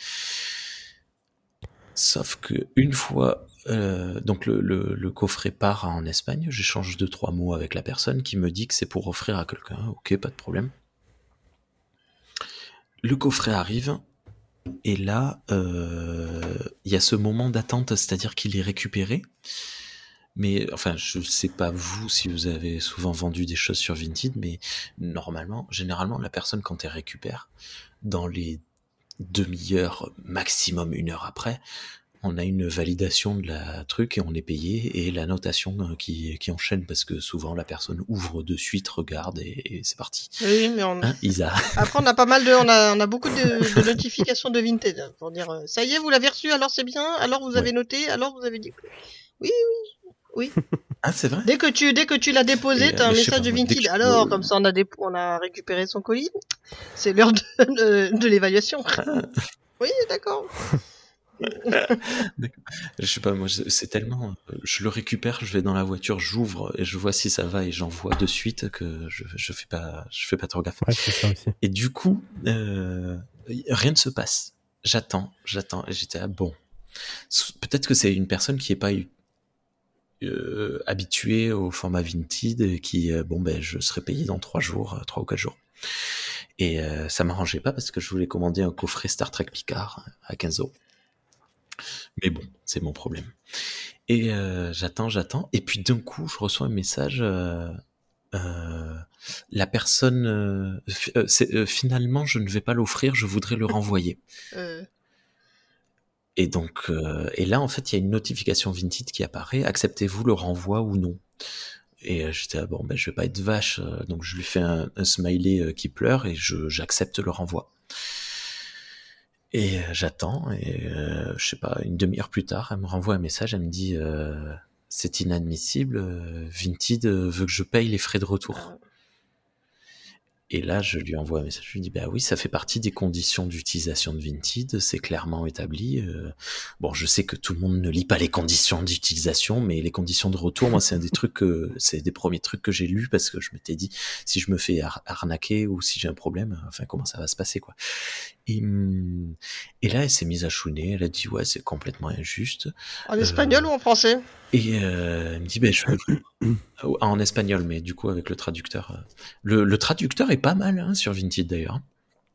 Sauf que une fois, euh, donc le, le, coffret part en Espagne, j'échange deux trois mots avec la personne qui me dit que c'est pour offrir à quelqu'un. Ok, pas de problème. Le coffret arrive et là, euh, il y a ce moment d'attente, c'est-à-dire qu'il est récupéré. Mais enfin, je sais pas vous si vous avez souvent vendu des choses sur Vinted, mais normalement, généralement, la personne quand elle récupère, dans les demi-heures, maximum une heure après, on a une validation de la truc et on est payé et la notation euh, qui, qui enchaîne parce que souvent la personne ouvre de suite, regarde et, c'est parti. Oui, mais on... Hein, Isa? Après, on a pas mal de, on a, on a beaucoup de, de notifications de Vinted hein, pour dire euh, ça y est, vous l'avez reçu, alors c'est bien, alors vous avez Ouais. noté, alors vous avez dit oui, oui, oui. Ah, c'est vrai Dès que tu, dès que tu l'as déposé, t'as un message de je- Alors, comme ça, on a, on a récupéré son colis. C'est l'heure de, de, de l'évaluation. Ah. Oui, d'accord. Je sais pas, moi, c'est tellement. Je le récupère, je vais dans la voiture, j'ouvre et je vois si ça va et j'envoie de suite que je, je fais pas, je fais pas trop gaffe. Ouais, c'est ça aussi. Et du coup, euh, rien ne se passe. J'attends, j'attends. Et j'étais ah bon. Peut-être que c'est une personne qui est pas eu- euh, habituée au format Vinted qui, euh, bon ben, je serai payé dans trois jours, euh, trois ou quatre jours. Et ça m'arrangeait pas parce que je voulais commander un coffret Star Trek Picard à 15 euros. Mais bon, c'est mon problème. Et j'attends, j'attends. Et puis d'un coup, je reçois un message. la personne, finalement, je ne vais pas l'offrir, je voudrais le renvoyer. Et donc, euh, et là, en fait, il y a une notification Vinted qui apparaît. Acceptez-vous le renvoi ou non? Et euh, j'étais ah, bon, ben je vais pas être vache, euh, donc je lui fais un, un smiley qui pleure et je j'accepte le renvoi. Et j'attends et euh, je sais pas une demi-heure plus tard, elle me renvoie un message, elle me dit c'est inadmissible, Vinted veut que je paye les frais de retour. Et là, je lui envoie un message. Je lui dis, bah oui, ça fait partie des conditions d'utilisation de Vinted. C'est clairement établi. Euh, bon, je sais que tout le monde ne lit pas les conditions d'utilisation, mais les conditions de retour, moi, c'est un des trucs que, c'est des premiers trucs que j'ai lus parce que je m'étais dit, si je me fais ar- arnaquer ou si j'ai un problème, enfin, comment ça va se passer, quoi. Et, hum, et là, elle s'est mise à chouiner. Elle a dit, ouais, c'est complètement injuste. en espagnol ou en français? Et euh, elle me dit, ben, je en espagnol, mais du coup avec le traducteur. euh, Le, le traducteur est pas mal hein, sur Vinted d'ailleurs.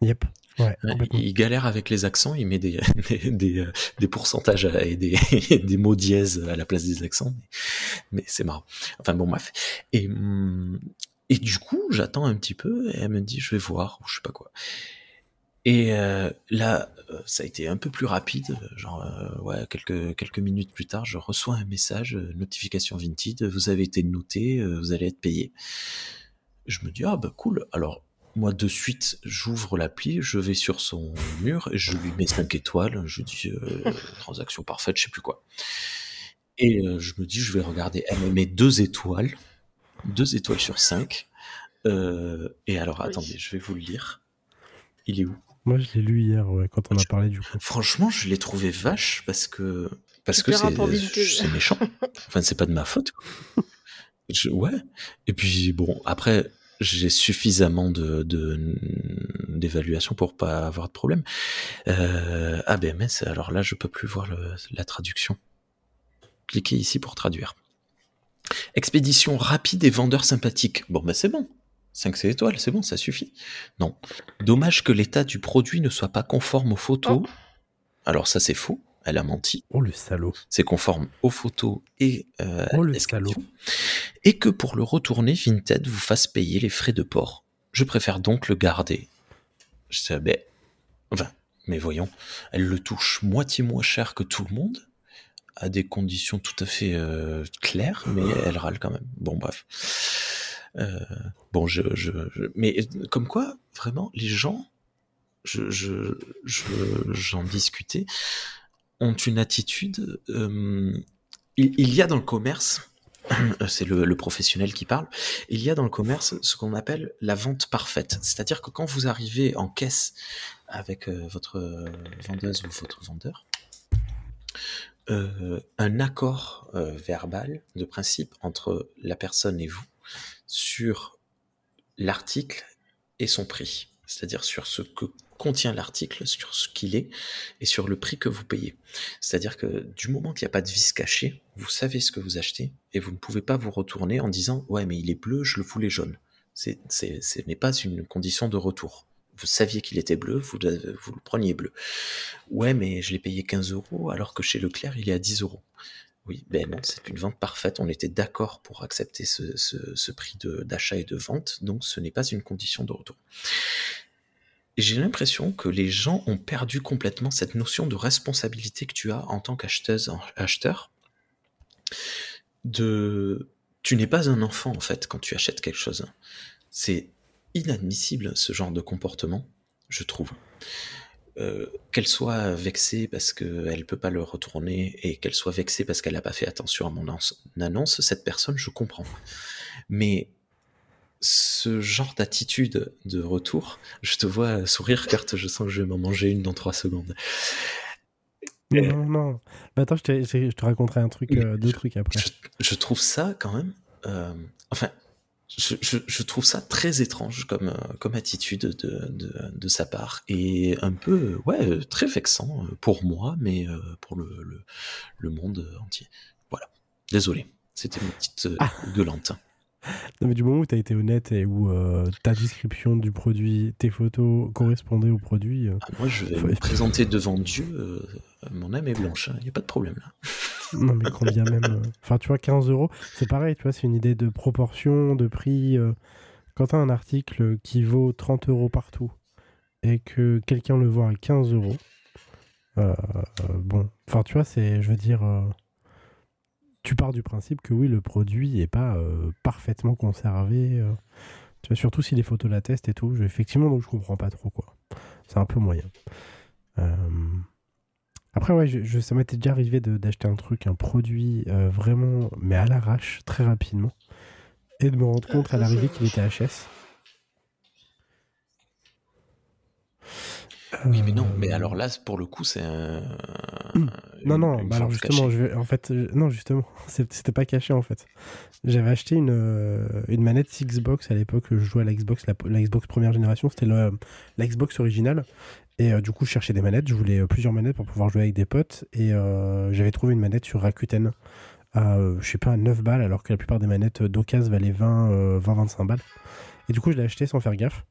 Yep. Ouais, il galère avec les accents, il met des, des, des, euh, des pourcentages et des, des mots dièses à la place des accents, mais, mais c'est marrant. Enfin bon, bref. Et, hum, et du coup, j'attends un petit peu et elle me dit, je vais voir, ou je sais pas quoi. Et euh, là, euh, ça a été un peu plus rapide, genre euh, ouais, quelques quelques minutes plus tard, je reçois un message, euh, notification Vinted, vous avez été noté, euh, vous allez être payé. Je me dis ah bah cool. Alors moi de suite, j'ouvre l'appli, je vais sur son mur et je lui mets 5 étoiles, je dis euh, transaction parfaite, je sais plus quoi. Et euh, je me dis je vais regarder, elle me met deux étoiles, deux étoiles sur 5. et alors Oui. attendez, je vais vous le lire. Il est où? Moi, je l'ai lu hier, ouais, quand on a parlé du coup. Franchement, je l'ai trouvé vache parce que parce que c'est méchant. Enfin, c'est pas de ma faute. Je- ouais. Et puis bon, après, j'ai suffisamment de de- d'évaluation pour pas avoir de problème. Euh, mince, alors là, je peux plus voir le- la traduction. Cliquez ici pour traduire. Expédition rapide et vendeur sympathique. Bon, ben c'est bon. 5 c'est étoiles, c'est bon, ça suffit. Non. Dommage que l'état du produit ne soit pas conforme aux photos. Oh. Alors ça c'est faux, elle a menti. Oh le salaud. C'est conforme aux photos et euh, Oh, le description. Et que pour le retourner, Vinted vous fasse payer les frais de port. Je préfère donc le garder. Je sais, ben, enfin, mais voyons, elle le touche moitié moins cher que tout le monde, à des conditions tout à fait euh, claires, mais elle râle quand même. Bon, bref. Euh, bon, je, je, mais euh, comme quoi, vraiment, les gens, je, je, je- j'en discutais, ont une attitude. euh, il, y a dans le commerce, c'est le, professionnel qui parle, il y a dans le commerce ce qu'on appelle la vente parfaite. C'est-à-dire que quand vous arrivez en caisse avec votre vendeuse ou votre vendeur, un accord verbal de principe entre la personne et vous sur l'article et son prix, c'est-à-dire sur ce que contient l'article, sur ce qu'il est et sur le prix que vous payez. C'est-à-dire que du moment qu'il n'y a pas de vis caché, vous savez ce que vous achetez et vous ne pouvez pas vous retourner en disant ouais mais il est bleu, je le voulais jaune. Ce n'est pas une condition de retour. Vous saviez qu'il était bleu, vous, vous le preniez bleu. Ouais mais je l'ai payé 15 euros alors que chez Leclerc il est à 10 euros. Oui, ben non, c'est une vente parfaite. On était d'accord pour accepter ce, prix d'achat et de vente, donc ce n'est pas une condition de retour j'ai l'impression que les gens ont perdu complètement cette notion de responsabilité que tu as en tant qu'acheteuse, acheteur. De, tu n'es pas un enfant en fait quand tu achètes quelque chose. C'est inadmissible ce genre de comportement, je trouve. Euh, qu'elle soit vexée parce qu'elle peut pas le retourner et qu'elle soit vexée parce qu'elle n'a pas fait attention à mon annonce, cette personne, je comprends. Mais ce genre d'attitude de retour, je te vois sourire, car je sens que je vais m'en manger une dans trois secondes. Non, non, non. Bah, attends, je te, je te, raconterai un truc, euh, deux trucs après. Je, trouve ça quand même. Euh, enfin, je, je, trouve ça très étrange comme, euh, comme attitude de, de, de, sa part et un peu, ouais, très vexant pour moi, mais pour le, le, le monde entier. Voilà. Désolé. C'était une petite ah. gueulante. Non, mais du moment où tu as été honnête et où euh, ta description du produit, tes photos correspondaient au produit. Euh, ah, moi, je vais me présenter devant Dieu. Euh, mon âme est blanche, il hein, n'y a pas de problème là. non, mais combien même. Enfin, tu vois, 15 euros, c'est pareil, tu vois, c'est une idée de proportion, de prix. Quand tu as un article qui vaut 30 euros partout et que quelqu'un le voit à 15 euros, bon, enfin, tu vois, c'est, je veux dire tu pars du principe que oui, le produit n'est pas euh, parfaitement conservé. Euh. tu vois, surtout si les photos l'attestent et tout. effectivement, donc je comprends pas trop quoi. C'est un peu moyen. Euh, après, ouais, je, ça m'était déjà arrivé d'acheter un truc, un produit vraiment, mais à l'arrache, très rapidement, et de me rendre compte à l'arrivée qu'il était HS. Oui, mais non, mais alors là, pour le coup, c'est un. Hmm. Non, non, bah alors justement, je vais, en fait, non, justement, c'était pas caché en fait. J'avais acheté une, euh, une manette Xbox à l'époque, je jouais à la Xbox, la, Xbox première génération, c'était la Xbox originale. Et euh, du coup, je cherchais des manettes, je voulais euh, plusieurs manettes pour pouvoir jouer avec des potes. Et j'avais trouvé une manette sur Rakuten à, je sais pas, à 9 balles, alors que la plupart des manettes d'occasion valaient 20-25 balles. Et du coup, je l'ai acheté sans faire gaffe.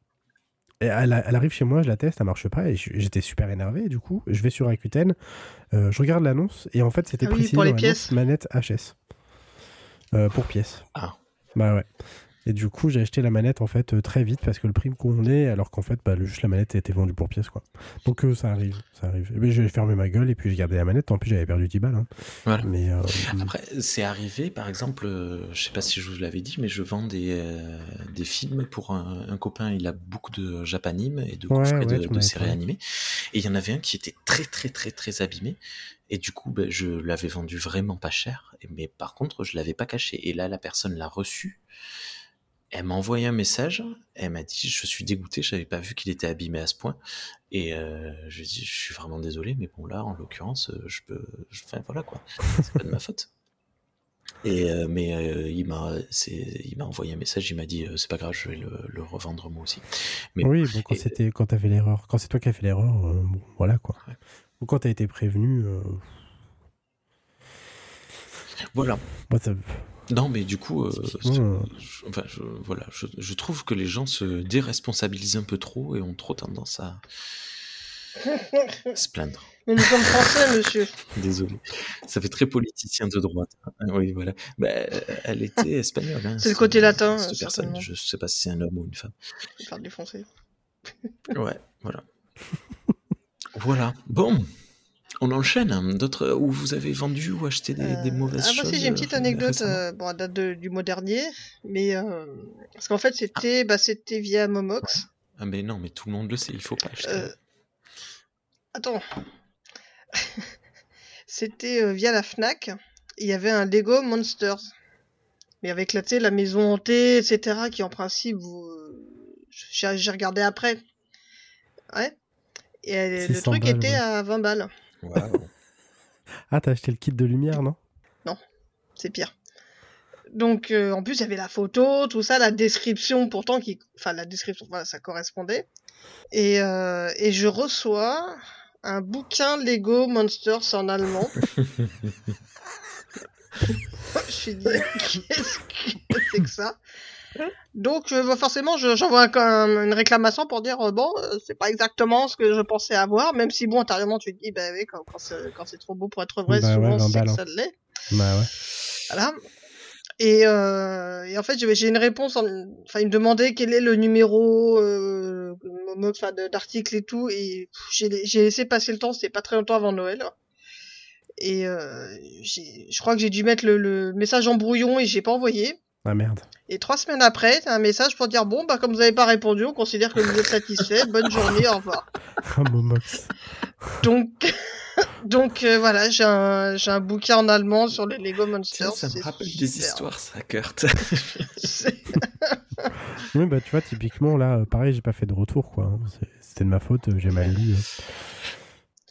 Elle, arrive chez moi, je la teste, elle marche pas, et j'étais super énervé. Du coup, je vais sur Rakuten, euh, je regarde l'annonce, et en fait, c'était ah précisé pour les pièces. manette HS euh, pour pièces. Ah. Bah ouais. Et du coup, j'ai acheté la manette en fait euh, très vite parce que le prix me convenait, alors qu'en fait, bah, juste la manette était vendue pour pièce quoi. Donc euh, ça arrive, ça arrive. Et j'ai fermé ma gueule et puis j'ai gardé la manette. En plus, j'avais perdu 10 balles. Hein. Voilà. Mais euh, après, c'est arrivé, par exemple, je sais pas si je vous l'avais dit, mais je vends des, des films pour un, copain. Il a beaucoup de japanime et de, de, séries animées. Et il y en avait un qui était très très très très abîmé. Et du coup, ben, je l'avais vendu vraiment pas cher. Mais par contre, je l'avais pas caché. Et là, la personne l'a reçu elle m'a envoyé un message, elle m'a dit je suis dégoûté, je n'avais pas vu qu'il était abîmé à ce point. Et euh, je lui ai dit je suis vraiment désolé, mais bon là en l'occurrence euh, je peux, enfin voilà quoi, c'est pas de ma faute. Et euh, mais il m'a, il m'a envoyé un message, il m'a dit c'est pas grave, je vais le, revendre moi aussi. Mais oui, bon, quand c'était, quand t'as fait l'erreur, quand c'est toi qui as fait l'erreur, bon, voilà quoi. Ou quand t'as été prévenu. Voilà. Moi, ça non, mais du coup, euh, je, enfin, je, voilà, je, trouve que les gens se déresponsabilisent un peu trop et ont trop tendance à se plaindre. Mais nous sommes français, monsieur. Désolé. Ça fait très politicien de droite. Hein. Oui, voilà. Bah, elle était espagnole. Hein, c'est le côté latin. Cette personne. Je sais pas si c'est un homme ou une femme. Parle du français. ouais, voilà. voilà. Bon. On enchaîne. Hein. D'autres où vous avez vendu ou acheté des, euh, mauvaises choses. Ah, j'ai une petite euh, anecdote. Euh, bon, à date du mois dernier, mais parce qu'en fait, ah. c'était, bah, c'était via Momox. Ah mais non, mais tout le monde le sait. Il faut pas acheter. Attends. c'était via la Fnac. Il y avait un Lego Monsters, mais avec la, la maison hantée, etc. Qui en principe, vous... j'ai regardé après. Ouais. Et le truc était à 20 balles. ah, t'as acheté le kit de lumière, non? Non, c'est pire. Donc, euh, en plus, il y avait la photo, tout ça, la description, pourtant, qui, enfin, la description, voilà, ça correspondait. Et, euh, et je reçois un bouquin Lego Monsters en allemand. je suis dit, qu'est-ce que c'est que ça? Donc, euh, forcément, je- j'envoie un- un- une réclamation pour dire, euh, bon, euh, c'est pas exactement ce que je pensais avoir, même si, bon, intérieurement, tu te dis, bah oui, quand, quand c'est trop beau pour être vrai, Bah ouais, souvent, 20 c'est que ça l'est. Bah ouais. Voilà. Et, euh, et en fait, j'ai une réponse. en- Enfin, il me demandait quel est le numéro euh, d'article et tout. Et j'ai laissé passer le temps. C'était pas très longtemps avant Noël. Et euh, je crois que j'ai dû mettre le, le message en brouillon et j'ai pas envoyé. Ah merde. Et trois semaines après, t'as un message pour dire bon bah comme vous avez pas répondu, on considère que vous êtes satisfait. Bonne journée, au revoir. Donc donc euh, voilà, j'ai un j'ai un bouquin en allemand sur les Lego Tiens, Monsters. ça me rappelle des histoires, ça, Kurt. Oui, bah tu vois, typiquement, là, euh, pareil, j'ai pas fait de retour, quoi. hein. C'est- C'était de ma faute, euh, j'ai mal lu.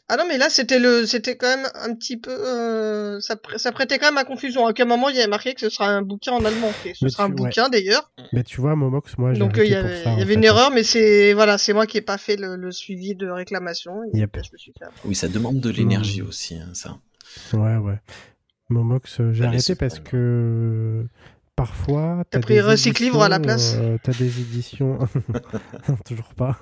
Ah non, mais là, c'était le, c'était quand même un petit peu, euh, ça, ça prêtait quand même à confusion. À quel moment il y avait marqué que ce sera un bouquin en allemand? Et ce Mais sera un ouais. bouquin d'ailleurs. Mais tu vois, Momox, moi, j'ai Donc euh, il y avait, ça. il y en avait une erreur, mais c'est, voilà, c'est moi qui ai pas fait le, le suivi de réclamation. Et Yep. je me suis fait avoir. oui, ça demande de l'énergie Hmm. aussi, hein, ça. Ouais, ouais. Momox, euh, j'ai arrêté parce que parfois. T'as pris des Recycle Livre à la éditions, place euh, T'as des éditions. Toujours pas.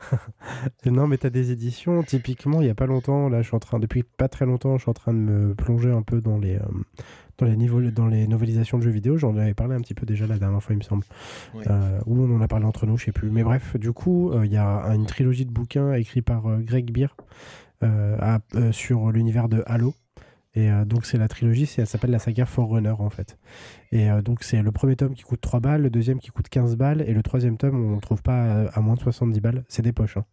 non, mais t'as des éditions. Typiquement, il y a pas longtemps, là, je suis en train, depuis pas très longtemps, je suis en train de me plonger un peu dans les. euh, Dans les, niveaux, dans les novelisations de jeux vidéo, j'en avais parlé un petit peu déjà la dernière fois, il me semble. Ouais. Euh, ou on en a parlé entre nous, je sais plus. Mais bref, du coup, euh, il y a une trilogie de bouquins écrits par euh, Greg Beer euh, à- euh, sur l'univers de Halo. Et euh, donc, c'est la trilogie, elle s'appelle la saga Forerunner en fait. Et euh, donc, c'est le premier tome qui coûte 3 balles, le deuxième qui coûte 15 balles, et le troisième tome, on ne trouve pas à, à moins de 70 balles. C'est des poches. hein.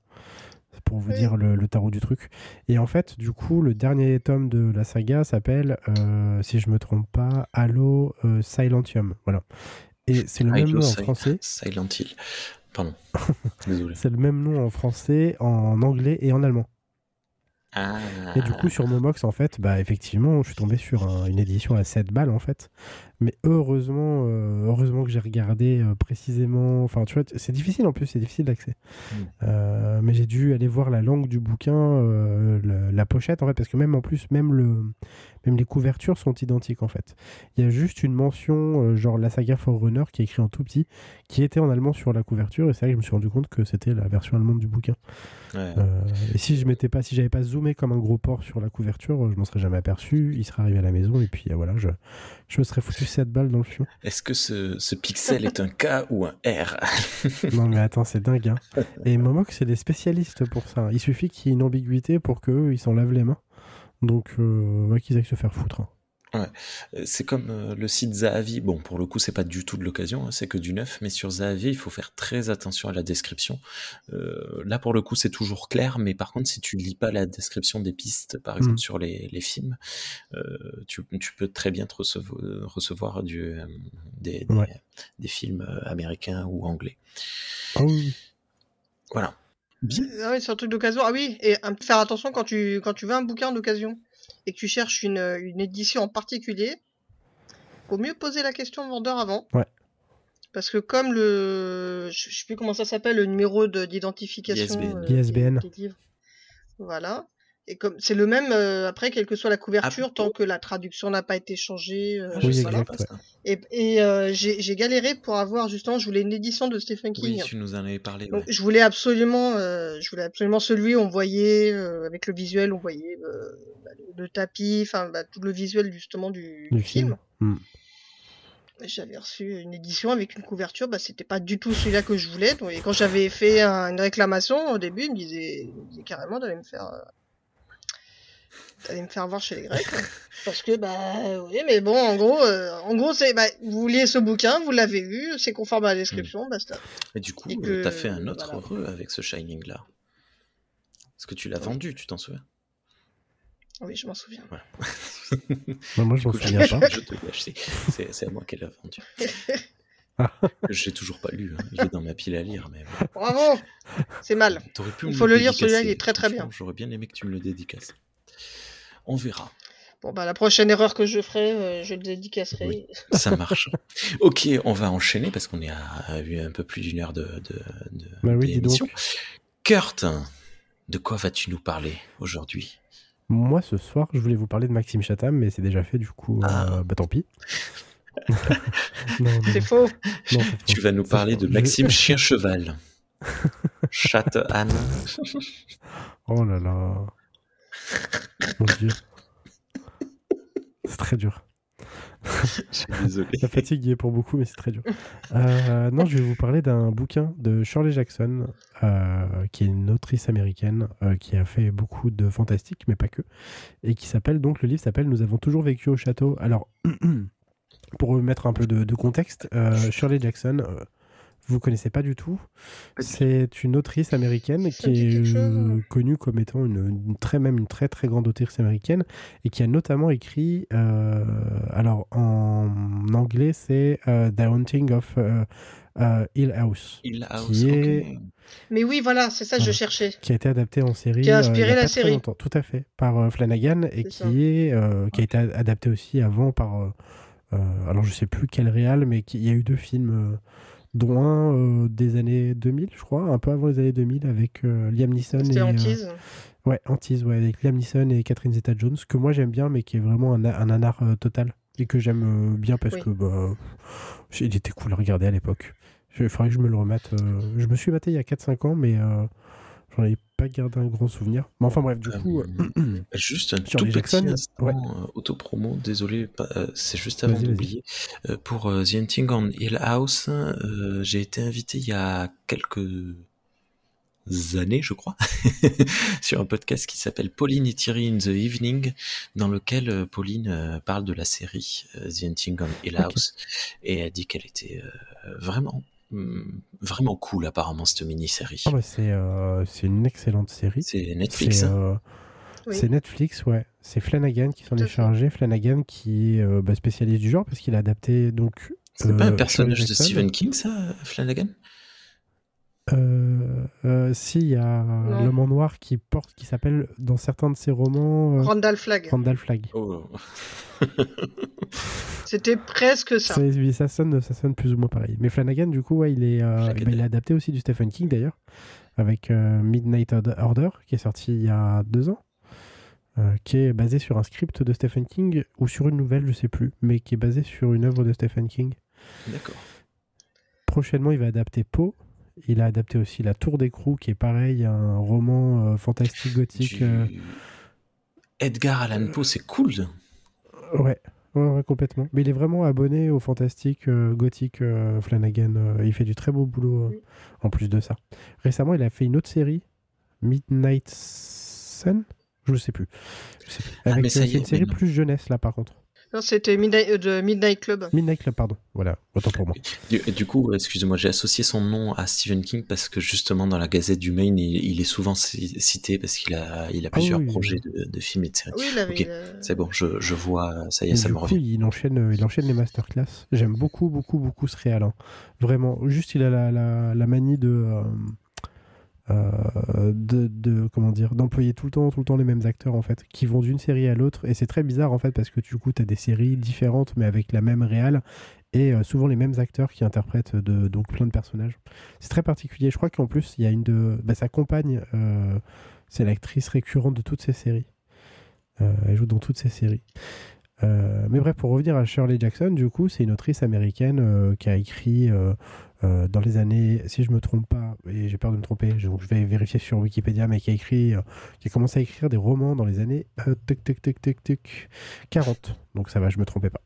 Pour vous Oui. dire le, le tarot du truc. Et en fait, du coup, le dernier tome de la saga s'appelle, euh, si je me trompe pas, Halo euh, Silentium. Voilà. Et c'est le même nom en français. Silent Hill. Pardon. Désolé. C'est le même nom en français, en anglais et en allemand. Ah. Et du coup, sur Momox, en fait, bah, effectivement, je suis tombé sur un- une édition à 7 balles, en fait. Mais heureusement, euh, heureusement que j'ai regardé euh, précisément. Enfin, tu vois, c'est difficile en plus, c'est difficile d'accès. Mm. Euh, mais j'ai dû aller voir la langue du bouquin, le- la pochette, en fait, parce que même en plus, même, le, même les couvertures sont identiques, en fait. Il y a juste une mention, genre la saga Forerunner, qui est écrit en tout petit, qui était en allemand sur la couverture, et c'est là que je me suis rendu compte que c'était la version allemande du bouquin. Ouais. Et si je m'étais pas, si j'avais pas zoomé comme un gros porc sur la couverture, je m'en serais jamais aperçu. Il serait arrivé à la maison et puis voilà, je, je me serais foutu 7 balles dans le fion. Est-ce que ce, ce pixel est un K ou un R? Non mais attends, c'est dingue. Hein. Et Momox, c'est des spécialistes pour ça. Il suffit qu'il y ait une ambiguïté pour qu'eux, ils s'en lavent les mains. Donc, euh, ouais, qu'ils aillent se faire foutre. hein. Euh, C'est comme euh, le site Zahavi. Bon, pour le coup, c'est pas du tout de l'occasion, hein, c'est que du neuf. Mais sur Zahavi, il faut faire très attention à la description. Euh, là, pour le coup, c'est toujours clair. Mais par contre, si tu lis pas la description des pistes, par exemple Mm. sur les, les films, euh, tu, tu peux très bien te recevoir, recevoir du, euh, des, des, Ouais. des films américains ou anglais. Ah oui. Voilà. Bien. Ah oui, c'est un truc d'occasion. Ah oui, et un- faire attention quand tu, quand tu veux un bouquin d'occasion et que tu cherches une, une édition en particulier, faut mieux poser la question au vendeur avant. Ouais. Parce que comme le, je je sais plus comment ça s'appelle, le numéro de- d'identification ISBN. euh, des- ISBN. des livres. Voilà. Et comme c'est le même euh, après, quelle que soit la couverture, Ah, tant que la traduction n'a pas été changée. euh, Oui. Et, et euh, j'ai galéré pour avoir justement, je voulais une édition de Stephen King. Oui, tu nous en avais parlé. Donc, ouais. je voulais absolument, euh, je voulais absolument celui où on voyait euh, avec le visuel, on voyait euh, bah, le, tapis, enfin bah, tout le visuel justement du, Du du film. film. Mm. Et J'avais reçu une édition avec une couverture, bah c'était pas du tout celui-là que je voulais. Donc, et quand j'avais fait un- une réclamation au début, il me disait, il me disait carrément d'aller me faire, d'aller me faire voir chez les Grecs, hein. parce que bah oui, mais bon, en gros, euh, en gros c'est, bah, vous vouliez ce bouquin, vous l'avez vu, c'est conforme à la description, basta. Et du coup, euh, que- t'as fait un autre voilà. heureux avec ce Shining là. Parce que tu l'as Ouais. vendu, tu t'en souviens? Oui, je m'en souviens. Non, moi, je m'en souviens je, pas. je te lâche, c'est- c'est c'est à moi qu'elle l'a vendu. Ah. J'ai toujours pas lu, hein. il est dans ma pile à lire, mais. Bravo, c'est mal. Il faut le lire, celui-là, il est très, très bien. J'aurais bien aimé que tu me le dédicaces. On verra. Bon, bah, la prochaine erreur que je ferai, euh, je le dédicacerai. Oui, ça marche. ok, on va enchaîner parce qu'on est à, à un peu plus d'une heure de, de, de Bah oui. Kurt, de quoi vas-tu nous parler aujourd'hui? Moi, ce soir, je voulais vous parler de Maxime Chatham, mais c'est déjà fait, du coup, euh, Ah. bah tant pis. C'est faux. non, c'est faux. Tu vas nous parler faux. de Je- Maxime Chien-Cheval. Chatte-Anne. Oh là là. Mon dieu. C'est très dur. Je suis désolé. La fatigue y est pour beaucoup, mais c'est très dur. Euh, non, je vais vous parler d'un bouquin de Shirley Jackson, euh, qui est une autrice américaine euh, qui a fait beaucoup de fantastique, mais pas que, et qui s'appelle donc le livre s'appelle Nous avons toujours vécu au château. Alors, pour remettre un peu de, de contexte, Shirley Jackson. Vous connaissez pas du tout. C'est une autrice américaine qui est euh, connue comme étant une, une très même une très très grande autrice américaine et qui a notamment écrit euh, alors en anglais c'est euh, The Haunting of euh, euh, Hill House Il House, est- Mais oui, voilà, c'est ça que je cherchais. qui a été adapté en série Qui a euh, inspiré il y a la pas très série. longtemps. tout à fait par euh, Flanagan et qui ça. est euh, qui a été adapté aussi avant par euh, euh, alors je sais plus quel réal mais qui- il y a eu deux films euh, dont un euh, des années 2000 je crois un peu avant les années 2000 avec euh, Liam Neeson et C'était euh, Antise. Ouais, Antise, ouais, avec Liam Neeson et Catherine Zeta-Jones, que moi j'aime bien, mais qui est vraiment un, un nanar euh, total. Et que j'aime bien parce Oui. que bah, il était cool à regarder à l'époque. Il faudrait que je me le remette. je me suis maté il y a 4-5 ans, mais euh, j'en ai pas gardé un grand souvenir. Mais enfin bref, du coup. Euh, Juste un tout petit Jackson, instant ouais. euh, autopromo, désolé, euh, c'est juste avant d'oublier. Pour The Hunting on Hill House, j'ai été invité il y a quelques années, je crois, sur un podcast qui s'appelle Pauline et Thierry in the Evening, dans lequel Pauline parle de la série The Hunting on Hill. House, et elle dit qu'elle était vraiment, vraiment cool apparemment cette mini-série. Ah bah, c'est euh, c'est une excellente série. C'est Netflix. C'est hein. euh, Oui. Netflix, ouais. C'est Flanagan qui s'en est chargé. Flanagan qui est euh, bah, spécialiste du genre parce qu'il a adapté donc. C'est pas un personnage de Jackson. Stephen King, ça, Flanagan? Euh, euh, si, il y a l'homme en noir qui porte, qui s'appelle dans certains de ses romans euh, Randall Flagg. Randall Flagg. Oh. C'était presque ça. Oui, ça sonne, ça sonne plus ou moins pareil. Mais Flanagan, du coup, ouais, il est, euh, bah, il est adapté aussi du Stephen King d'ailleurs, avec euh, Midnight Order, qui est sorti il y a deux ans, euh, qui est basé sur un script de Stephen King ou sur une nouvelle, je sais plus, mais qui est basé sur une œuvre de Stephen King. D'accord. Prochainement, il va adapter Poe. Il a adapté aussi La Tour d'écrou, qui est pareil, un roman euh, fantastique gothique. Du- euh, Edgar Allan Poe, c'est cool. Ouais, ouais, ouais, complètement. Mais il est vraiment abonné au fantastique euh, gothique euh, Flanagan. euh, il fait du très beau boulot euh, Oui. en plus de ça. Récemment, il a fait une autre série, Midnight Sun. Je sais plus. Je sais plus. Ah, Avec, mais ça y c'est est, une série plus jeunesse là, par contre. Non, C'était Midnight, euh, de Midnight Club. Midnight Club, pardon. Voilà, autant pour moi. Du, du coup, excusez-moi, j'ai associé son nom à Stephen King parce que justement dans la Gazette du Maine, il, il est souvent ci- cité parce qu'il a, il a plusieurs Ah oui, projets oui. de, de films et de séries. Oui, il avait. Ok. euh, C'est bon, je, je vois, ça y est, Et ça du me coup, revient. il enchaîne, euh, il enchaîne les masterclass. J'aime beaucoup, beaucoup, beaucoup ce réal. hein. Vraiment. Juste, il a la, la, la manie de, euh, de, de- comment dire, d'employer tout le temps, tout le temps les mêmes acteurs en fait, qui vont d'une série à l'autre. Et c'est très bizarre en fait parce que du coup, tu as des séries différentes mais avec la même réal et euh, souvent les mêmes acteurs qui interprètent de, donc plein de personnages. C'est très particulier. Je crois qu'en plus, il y a une de bah, sa compagne, euh, c'est l'actrice récurrente de toutes ces séries. Euh, elle joue dans toutes ces séries. Euh, mais bref, pour revenir à Shirley Jackson, du coup, c'est une autrice américaine euh, qui a écrit euh, dans les années, si je me trompe pas, et j'ai peur de me tromper, je, je vais vérifier sur Wikipédia, mais qui a écrit, qui a commencé à écrire des romans dans les années tuc, tuc, tuc, tuc, tuc, 40. Donc ça va, je me trompais pas.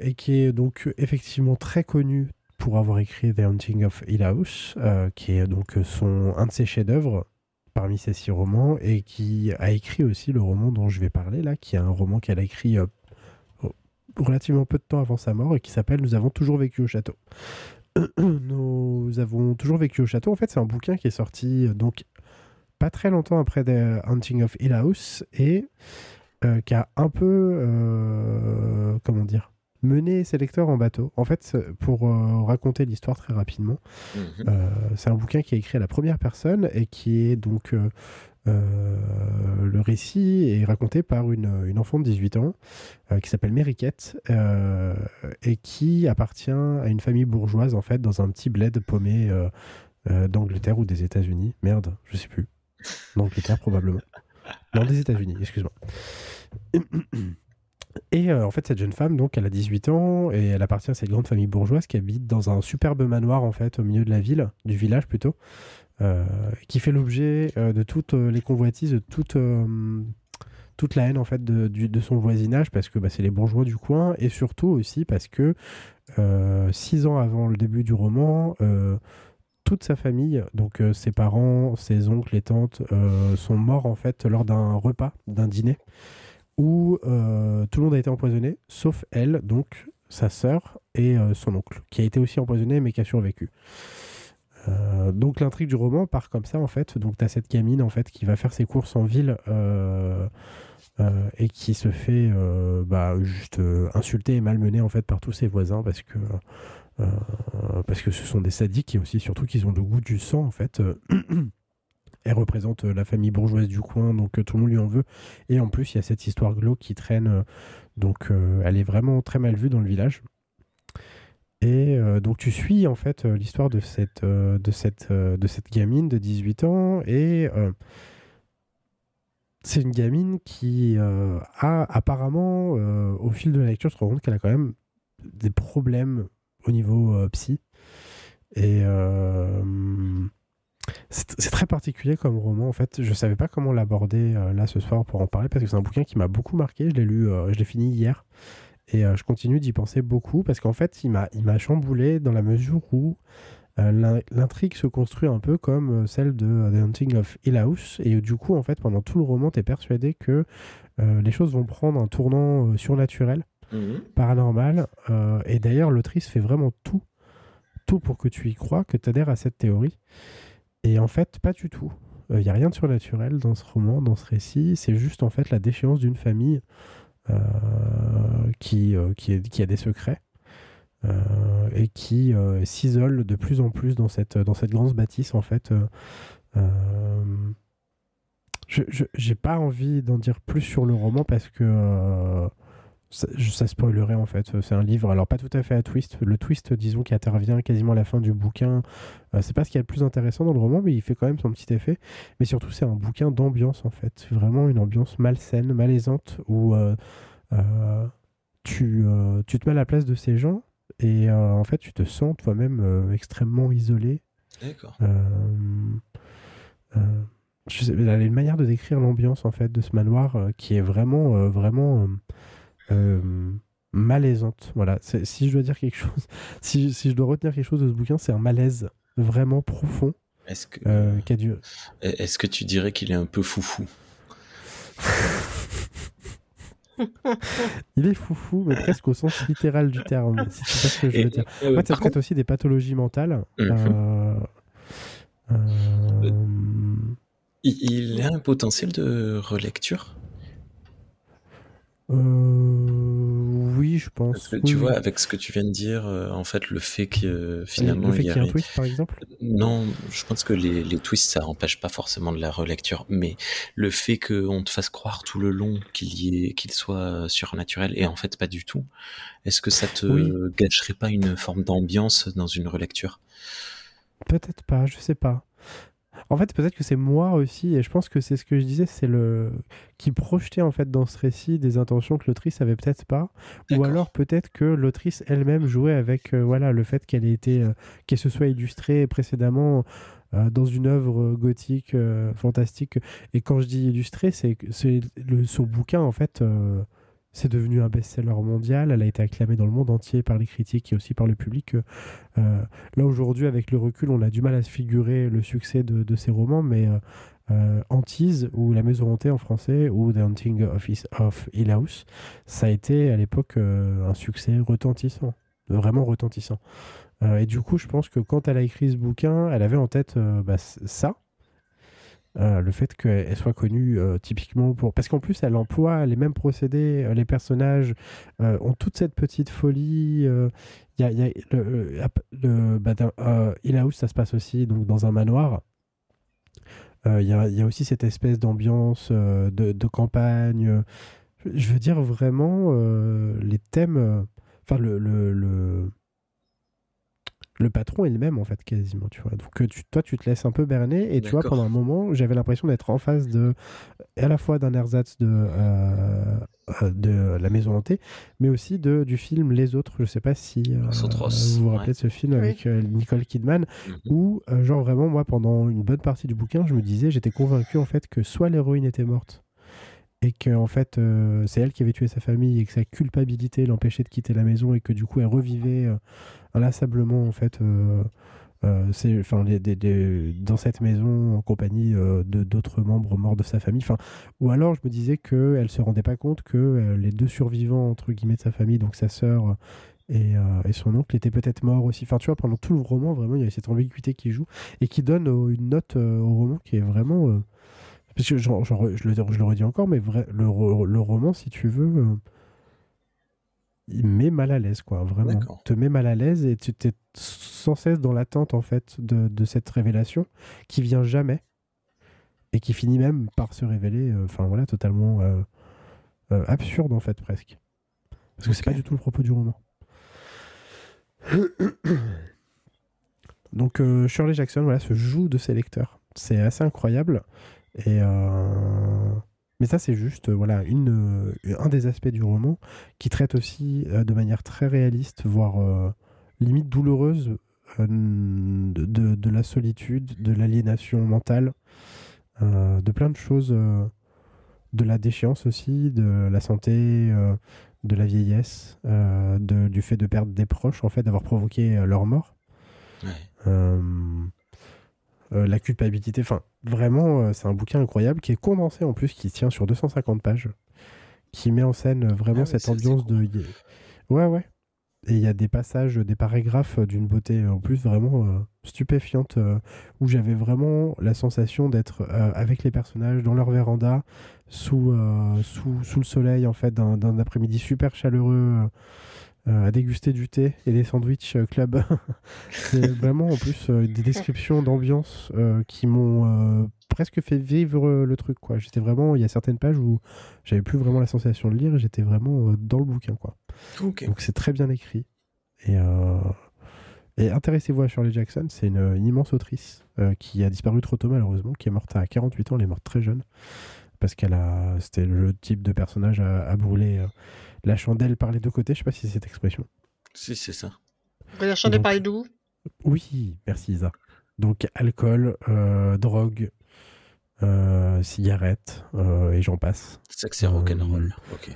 Et qui est donc effectivement très connue pour avoir écrit The Haunting of Hill House, qui est donc son, un de ses chefs-d'œuvre parmi ces six romans et qui a écrit aussi le roman dont je vais parler là, qui est un roman qu'elle a écrit euh, relativement peu de temps avant sa mort et qui s'appelle Nous avons toujours vécu au château. Nous avons toujours vécu au château. En fait, c'est un bouquin qui est sorti euh, donc pas très longtemps après The Hunting of Hill House et euh, qui a un peu, comment dire, mené ses lecteurs en bateau. En fait, pour euh, raconter l'histoire très rapidement, Mhm. euh, c'est un bouquin qui est écrit à la première personne et qui est donc euh, le récit est raconté par une, une enfant de 18 ans qui s'appelle Mériquette et qui appartient à une famille bourgeoise en fait dans un petit bled paumé d'Angleterre ou des États-Unis. Merde, je sais plus. D'Angleterre probablement. Non, des États-Unis, excuse-moi. Et euh, en fait, cette jeune femme, donc, elle a 18 ans et elle appartient à cette grande famille bourgeoise qui habite dans un superbe manoir, en fait, au milieu de la ville, du village plutôt, euh, qui fait l'objet euh, de toutes les convoitises, de toute, la haine, en fait, de, son voisinage, parce que bah, c'est les bourgeois du coin, et surtout aussi parce que six ans avant le début du roman, toute sa famille, donc ses parents, ses oncles, les tantes, sont morts, en fait, lors d'un repas, d'un dîner où euh, tout le monde a été empoisonné, sauf elle, donc sa sœur et euh, son oncle, qui a été aussi empoisonné mais qui a survécu. Euh, donc l'intrigue du roman part comme ça en fait. Donc tu as cette gamine en fait qui va faire ses courses en ville et qui se fait bah, juste insulter et malmener en fait par tous ses voisins parce que parce que ce sont des sadiques et aussi surtout qu'ils ont le goût du sang en fait. elle représente euh, la famille bourgeoise du coin, donc euh, tout le monde lui en veut. Et en plus, il y a cette histoire glauque qui traîne, euh, donc elle est vraiment très mal vue dans le village. Et donc tu suis en fait l'histoire de cette, de, gamine de 18 ans et c'est une gamine qui a apparemment au fil de la lecture se rend compte qu'elle a quand même des problèmes au niveau psy et c'est très particulier comme roman en fait. Je savais pas comment l'aborder euh, là ce soir pour en parler parce que c'est un bouquin qui m'a beaucoup marqué. Je l'ai lu, euh, je l'ai fini hier et euh, je continue d'y penser beaucoup parce qu'en fait il m'a il m'a chamboulé dans la mesure où l'intrigue se construit un peu comme celle de The Hunting of Hill House et du coup en fait pendant tout le roman tu es persuadé que les choses vont prendre un tournant surnaturel, mhm. paranormal et d'ailleurs l'autrice fait vraiment tout tout pour que tu y crois, que tu adhères à cette théorie. Et en fait, pas du tout. Il euh, n'y a rien de surnaturel dans ce roman, dans ce récit. C'est juste en fait la déchéance d'une famille euh, qui, euh, qui, a des secrets et qui s'isole de plus en plus dans cette, dans cette grande bâtisse en fait. je n'ai pas envie d'en dire plus sur le roman parce que ça, ça, spoilerait en fait. C'est un livre, alors pas tout à fait à twist. Le twist, disons, qui intervient quasiment à la fin du bouquin, euh, c'est pas ce qui est le plus intéressant dans le roman, mais il fait quand même son petit effet. Mais surtout, c'est un bouquin d'ambiance en fait. Vraiment une ambiance malsaine, malaisante, où euh, euh, tu, tu te mets à la place de ces gens et en fait, tu te sens toi-même extrêmement isolé. D'accord. je sais, il y a une manière de décrire l'ambiance en fait de ce manoir qui est vraiment, vraiment euh, malaisante. Voilà. Si je dois dire quelque chose, si, si, je dois retenir quelque chose de ce bouquin, c'est un malaise vraiment profond. Est-ce que, euh, est-ce que tu dirais qu'il est un peu foufou? Il est foufou, mais presque au sens littéral du terme, si tu sais ce que je veux dire. ça traite aussi des pathologies mentales. Mhm. Euh, il, il a un potentiel de relecture? Euh, oui, je pense. tu vois, avec ce que tu viens de dire, euh, en fait, le fait que finalement. Le fait qu'il y ait un twist, par exemple? Non, je pense que les, les twists, ça n'empêche pas forcément de la relecture. Mais le fait qu'on te fasse croire tout le long qu'il y ait, qu'il soit surnaturel, et en fait, pas du tout, est-ce que ça te gâcherait pas une forme d'ambiance dans une relecture? Peut-être pas, je sais pas. En fait, peut-être que c'est moi aussi, et je pense que c'est ce que je disais, c'est le qui projetait en fait dans ce récit des intentions que l'autrice avait peut-être pas, ou alors peut-être que l'autrice elle-même jouait avec euh, voilà le fait qu'elle ait été, euh, qu'elle se soit illustrée précédemment euh, dans une œuvre gothique fantastique. Et quand je dis illustrée, c'est c'est son bouquin en fait c'est devenu un best-seller mondial. Elle a été acclamée dans le monde entier par les critiques et aussi par le public. Euh, là, aujourd'hui, avec le recul, on a du mal à se figurer le succès de, de ces romans, mais euh, euh, Antise ou La Maison Hantée en français ou The Hunting of, of Hill House, ça a été à l'époque un succès retentissant, vraiment retentissant. et du coup, je pense que quand elle a écrit ce bouquin, elle avait en tête bah, ça, euh, le fait qu'elle soit connue euh, typiquement pour... Parce qu'en plus, elle emploie les mêmes procédés, euh, les personnages ont toute cette petite folie. Y a, y a, le, le bah, ça se passe aussi donc, dans un manoir. Il y, a, aussi cette espèce d'ambiance de, campagne. Je veux dire vraiment les thèmes. Enfin, le le patron est le même en fait quasiment tu vois. Donc tu, toi tu te laisses un peu berner et tu vois pendant un moment j'avais l'impression d'être en face de à la fois d'un ersatz de euh, euh, de la maison hantée mais aussi de du film les autres. Je sais pas si euh, vous vous rappelez de ce film avec Nicole Kidman mhm. où genre vraiment moi pendant une bonne partie du bouquin je me disais j'étais convaincu en fait que soit l'héroïne était morte et que en fait c'est elle qui avait tué sa famille et que sa culpabilité l'empêchait de quitter la maison et que du coup elle revivait inlassablement en fait euh, euh, c'est enfin dans cette maison en compagnie euh, de d'autres membres morts de sa famille. Enfin ou alors je me disais que elle se rendait pas compte que les deux survivants entre guillemets de sa famille donc sa sœur et, son oncle étaient peut-être morts aussi. Enfin tu vois pendant tout le roman vraiment il y a cette ambiguïté qui joue et qui donne une note au roman qui est vraiment parce que je, le, redis encore mais le roman si tu veux il met mal à l'aise, quoi, vraiment. Te met mal à l'aise et tu es sans cesse dans l'attente, en fait, de, cette révélation qui vient jamais et qui finit même par se révéler, euh, enfin voilà, totalement euh, euh, absurde, en fait, presque. Parce que c'est pas du tout le propos du roman. Donc Shirley Jackson, voilà, se joue de ses lecteurs. C'est assez incroyable. Et mais ça, c'est juste euh, voilà, une, euh, un des aspects du roman qui traite aussi euh, de manière très réaliste, voire limite douloureuse, de, de, la solitude, de l'aliénation mentale, de plein de choses, de la déchéance aussi, de la santé, de la vieillesse, de, du fait de perdre des proches, en fait, d'avoir provoqué leur mort. La culpabilité. Enfin, vraiment, euh, c'est un bouquin incroyable qui est condensé en plus, qui tient sur 250 pages, qui met en scène vraiment ah cette ambiance de. Ouais, ouais. Et il y a des passages, des paragraphes d'une beauté en plus vraiment euh, stupéfiante, où j'avais vraiment la sensation d'être avec les personnages dans leur véranda, sous, sous, sous, le soleil, en fait, d'un après-midi super chaleureux. Euh, à déguster du thé et des sandwichs euh, club. c'est vraiment en plus euh, des descriptions d'ambiance qui m'ont presque fait vivre le truc quoi. J'étais vraiment il y a certaines pages où j'avais plus vraiment la sensation de lire et j'étais vraiment dans le bouquin quoi. Donc c'est très bien écrit et et intéressez-vous à Shirley Jackson, c'est une, immense autrice qui a disparu trop tôt malheureusement, qui est morte à 48 ans, elle est morte très jeune parce qu'elle a c'était le type de personnage à, brûler la chandelle par les deux côtés. Je sais pas si c'est cette expression. Si, c'est ça. La chandelle par les deux Oui, merci Isa. Donc alcool, euh, drogue, euh, cigarette euh, et j'en passe. C'est que c'est rock'n'roll. Ok.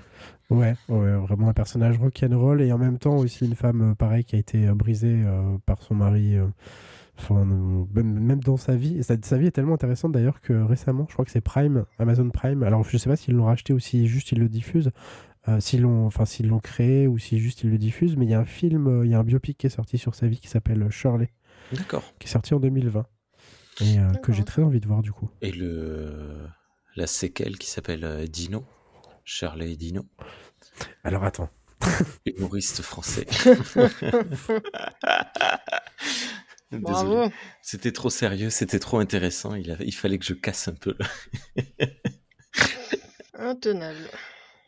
Ouais, ouais, vraiment un personnage rock'n'roll et en même temps aussi une femme pareil qui a été brisée par son mari. Enfin, même dans sa vie, sa, sa vie est tellement intéressante d'ailleurs que récemment, je crois que c'est Prime, Amazon Prime. Alors je sais pas s'ils l'ont racheté ou si juste ils le diffusent, euh, s'ils l'ont enfin s'ils l'ont créé ou si juste ils le diffusent mais il y a un film euh, il y a un biopic qui est sorti sur sa vie qui s'appelle Shirley. D'accord. Qui est sorti en 2020 et euh, que j'ai très envie de voir du coup. Et le la séquelle qui s'appelle Dino. Shirley et Dino. Alors attends. Humoriste français. Bravo. C'était trop sérieux, c'était trop intéressant. Il, avait, il fallait que je casse un peu. Intenable.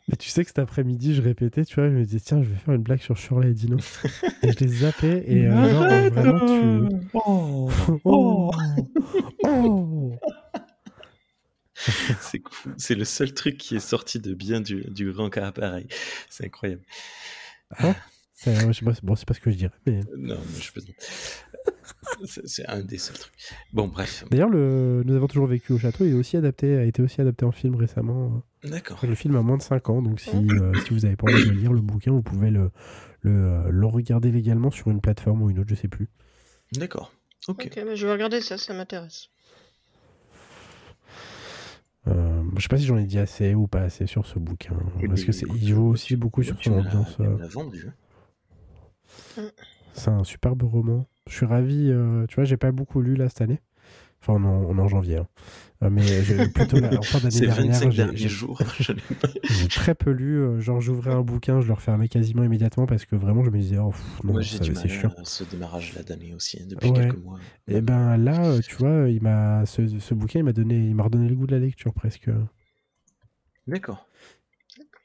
Mais tu sais que cet après-midi, je répétais, tu vois, je me disais, tiens, je vais faire une blague sur Shirley et Dino. et je les zappais, et euh, genre, euh, vraiment, tu. Oh, oh, oh. c'est C'est le seul truc qui est sorti de bien du, du grand cas appareil. C'est incroyable. Ah, c'est, bon, c'est pas ce que je dirais. Mais... Non, mais je peux. C'est un des seuls trucs. Bon, bref. D'ailleurs, le... Nous avons toujours vécu au château est aussi adapté, a été aussi adapté en film récemment. D'accord. Le film a moins de 5 ans, donc si, euh, si vous n'avez pas envie de lire le bouquin, vous pouvez le, le, euh, le, regarder légalement sur une plateforme ou une autre, je sais plus. D'accord. Ok. Mais je vais regarder ça, ça m'intéresse. Euh, je sais pas si j'en ai dit assez ou pas assez sur ce bouquin. parce que il joue aussi beaucoup sur son ambiance. Euh. Mm. C'est un superbe roman. Je suis ravi. tu vois, j'ai pas beaucoup lu là cette année. Enfin, on, est en- on est en janvier. hein. Euh, mais j'ai- plutôt la, en fin d'année dernière, 25 j'ai- jours, j'ai très peu lu. euh, genre, j'ouvrais un bouquin, je le refermais quasiment immédiatement parce que vraiment, je me disais, oh, pff, non, Moi, j'ai du mal chiant. à ce démarrage-là d'année aussi, hein, depuis Ouais. quelques mois. Et ben là, euh, tu vois, il m'a ce, ce bouquin, il m'a donné, il m'a redonné le goût de la lecture presque. D'accord.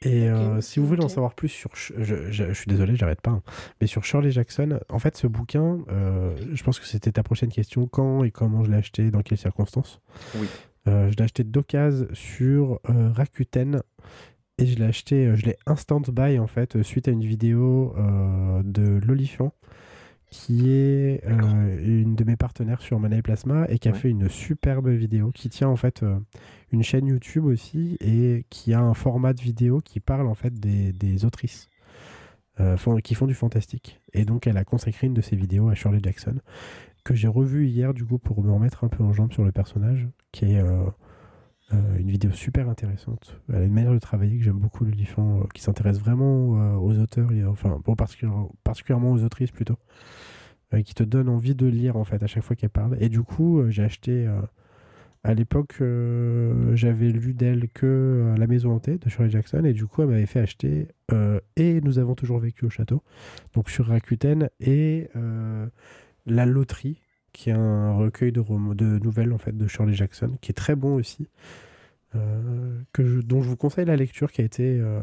Et euh, si vous voulez en savoir plus sur, je, je- je suis désolé, j'arrête pas, hein. mais sur Shirley Jackson, en fait, ce bouquin, euh, je pense que c'était ta prochaine question, quand et comment je l'ai acheté, dans quelles circonstances. Oui. Euh, je l'ai acheté d'occasion sur euh, Rakuten et je l'ai acheté, je l'ai instant buy en fait suite à une vidéo euh, de l'Olifant qui est euh, une de mes partenaires sur Mana et Plasma et qui a Ouais. fait une superbe vidéo qui tient en fait euh, une chaîne YouTube aussi et qui a un format de vidéo qui parle en fait des, des autrices euh, font- qui font du fantastique. Et donc elle a consacré une de ses vidéos à Shirley Jackson que j'ai revu hier du coup pour me remettre un peu en jambe sur le personnage qui est euh, une vidéo super intéressante. Elle a une manière de travailler que j'aime beaucoup, le Lifan, euh, qui s'intéresse vraiment euh, aux auteurs, enfin, particulièrement, aux autrices plutôt, euh, qui te donne envie de lire en fait à chaque fois qu'elle parle. Et du coup, j'ai acheté. à l'époque, j'avais lu d'elle que La Maison Hantée de Shirley Jackson, et du coup, elle m'avait fait acheter Et Nous avons toujours vécu au château, donc sur Rakuten, et La Loterie, qui est un recueil de, nouvelles en fait de Shirley Jackson, qui est très bon aussi, euh, que dont je vous conseille la lecture, qui a été euh,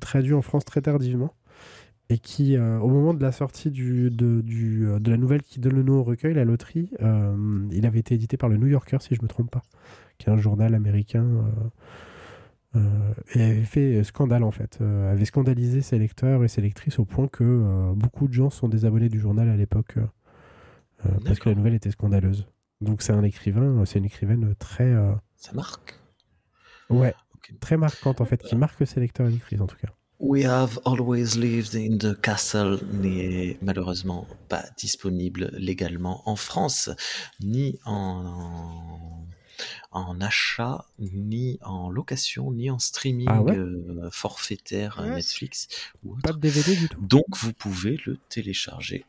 traduit en France très tardivement et qui, euh, au moment de la sortie de, la nouvelle qui donne le nom au recueil, La Loterie, il avait été édité par le New Yorker, si je me trompe pas, qui est un journal américain. et avait fait scandale en fait, avait scandalisé ses lecteurs et ses lectrices au point que beaucoup de gens sont désabonnés du journal à l'époque parce que la nouvelle était scandaleuse. Donc c'est un écrivain, c'est une écrivaine très, euh, Ça marque? ouais, très marquante en fait, qui marque ses lecteurs et lectrices en tout cas. We have always lived in the castle n'est malheureusement pas disponible légalement en France, ni en, en achat, ni en location, ni en streaming Ah ouais? euh, forfaitaire euh, Ouais, Netflix ou autre. Pas de DVD du tout? Donc vous pouvez le télécharger.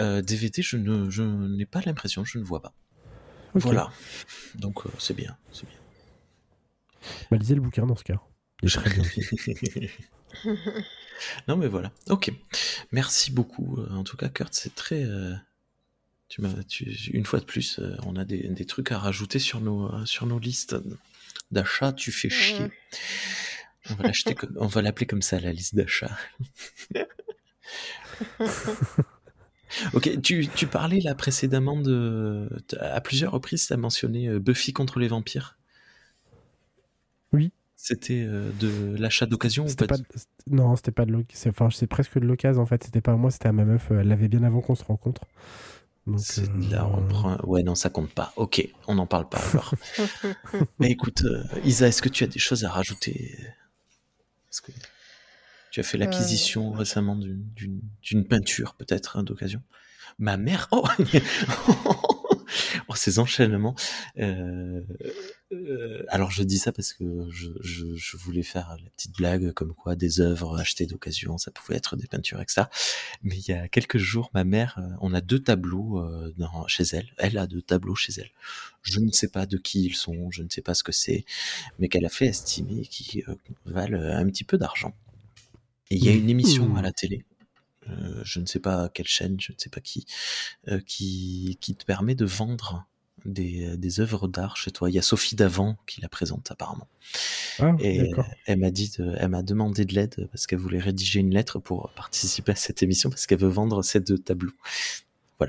Euh, DVD, je ne, je n'ai pas l'impression, je ne vois pas. Voilà. Donc euh, c'est bien, c'est bien. Bah, lisez le bouquin dans ce cas. Il est très bien aussi. non mais voilà. Ok. Merci beaucoup. Euh, En tout cas, Kurt, c'est très. euh, Tu m'as, tu, une fois de plus, on a des, des trucs à rajouter sur nos, sur nos listes d'achats. Tu fais chier. Ouais. On va l'acheter comme, on va l'appeler comme ça, la liste d'achats. ok, tu, tu parlais là précédemment de, à plusieurs reprises, tu as mentionné euh, Buffy contre les vampires. Oui. C'était euh, de l'achat d'occasion ou pas pas de- Non, c'était pas de l'oc- c'est Enfin, c'est presque de l'occasion en fait. C'était pas à moi, c'était à ma meuf. euh, Elle l'avait bien avant qu'on se rencontre. Donc, C'est- euh, Là, on prend. Ouais, non, ça compte pas. Ok, on n'en parle pas alors. Mais écoute, euh, Isa, est-ce que tu as des choses à rajouter? Que tu as fait l'acquisition récemment d'une- peinture, peut-être, hein, d'occasion Ma mère. Oh, Oh, ces enchaînements. Euh, euh, alors, je dis ça parce que je, je- je voulais faire la petite blague comme quoi des œuvres achetées d'occasion, ça pouvait être des peintures, etc. Mais il y a quelques jours, ma mère, euh, on a deux tableaux dans, chez elle. Elle a deux tableaux chez elle. Je ne sais pas de qui ils sont, je ne sais pas ce que c'est, mais qu'elle a fait estimer qui euh, valent un petit peu d'argent. Et il y a une émission à la télé, euh, je ne sais pas quelle chaîne, je ne sais pas qui, euh, qui, qui te permet de vendre des, des œuvres d'art chez toi. Il y a Sophie Davant qui la présente apparemment. Ah, Et elle m'a dit, de- elle m'a demandé de l'aide parce qu'elle voulait rédiger une lettre pour participer à cette émission parce qu'elle veut vendre ces deux tableaux.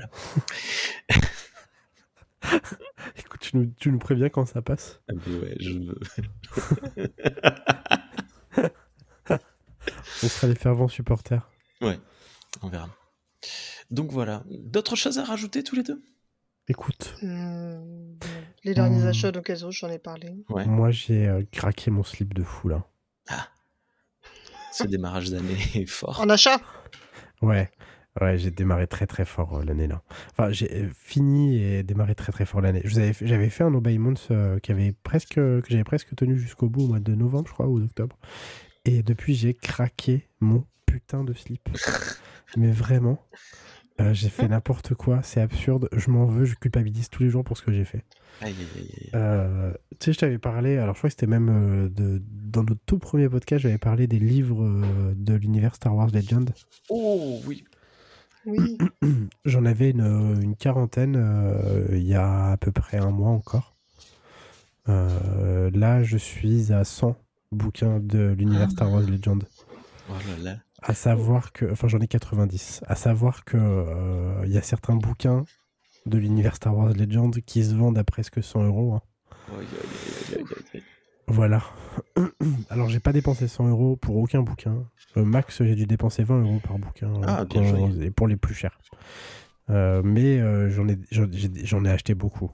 Écoute, tu nous, tu nous préviens quand ça passe. Ah ben ouais, je veux. On sera les fervents supporters. On verra. Donc voilà. D'autres choses à rajouter tous les deux? Écoute, Hmm, Les derniers Hmm. achats d'occasion, j'en ai parlé. Ouais. moi j'ai euh, craqué mon slip de fou là. Ce démarrage d'année est fort. En achat? Ouais, ouais, j'ai démarré très très fort euh, l'année là. Enfin, j'ai euh, fini et démarré très très fort l'année. Je vous avais fait- J'avais fait un Obey Months euh, qui avait presque, que j'avais presque tenu jusqu'au bout au mois de novembre, je crois, ou d'octobre. Et depuis, j'ai craqué mon putain de slip. Mais vraiment. Euh, j'ai fait n'importe quoi, c'est absurde. Je m'en veux, je culpabilise tous les jours pour ce que j'ai fait. Aïe, aïe, aïe, aïe. Euh, tu sais, je t'avais parlé, alors je crois que c'était même euh, de, dans notre tout premier podcast, j'avais parlé des livres euh, de l'univers Star Wars Legend. Oh oui. Oui. J'en avais une, une quarantaine euh, il y a à peu près un mois encore. Euh, là, je suis à 100 bouquins de l'univers Star Wars Legend. Oh là là. À savoir que, enfin j'en ai 90. À savoir que euh, il y a certains bouquins de l'univers Star Wars Legend qui se vendent à presque 100 euros. hein. Voilà. Alors j'ai pas dépensé 100 euros pour aucun bouquin. Euh, max j'ai dû dépenser 20 euros par bouquin Ah, bien quand- et pour les plus chers. Euh, mais j'en ai, j'en ai acheté beaucoup.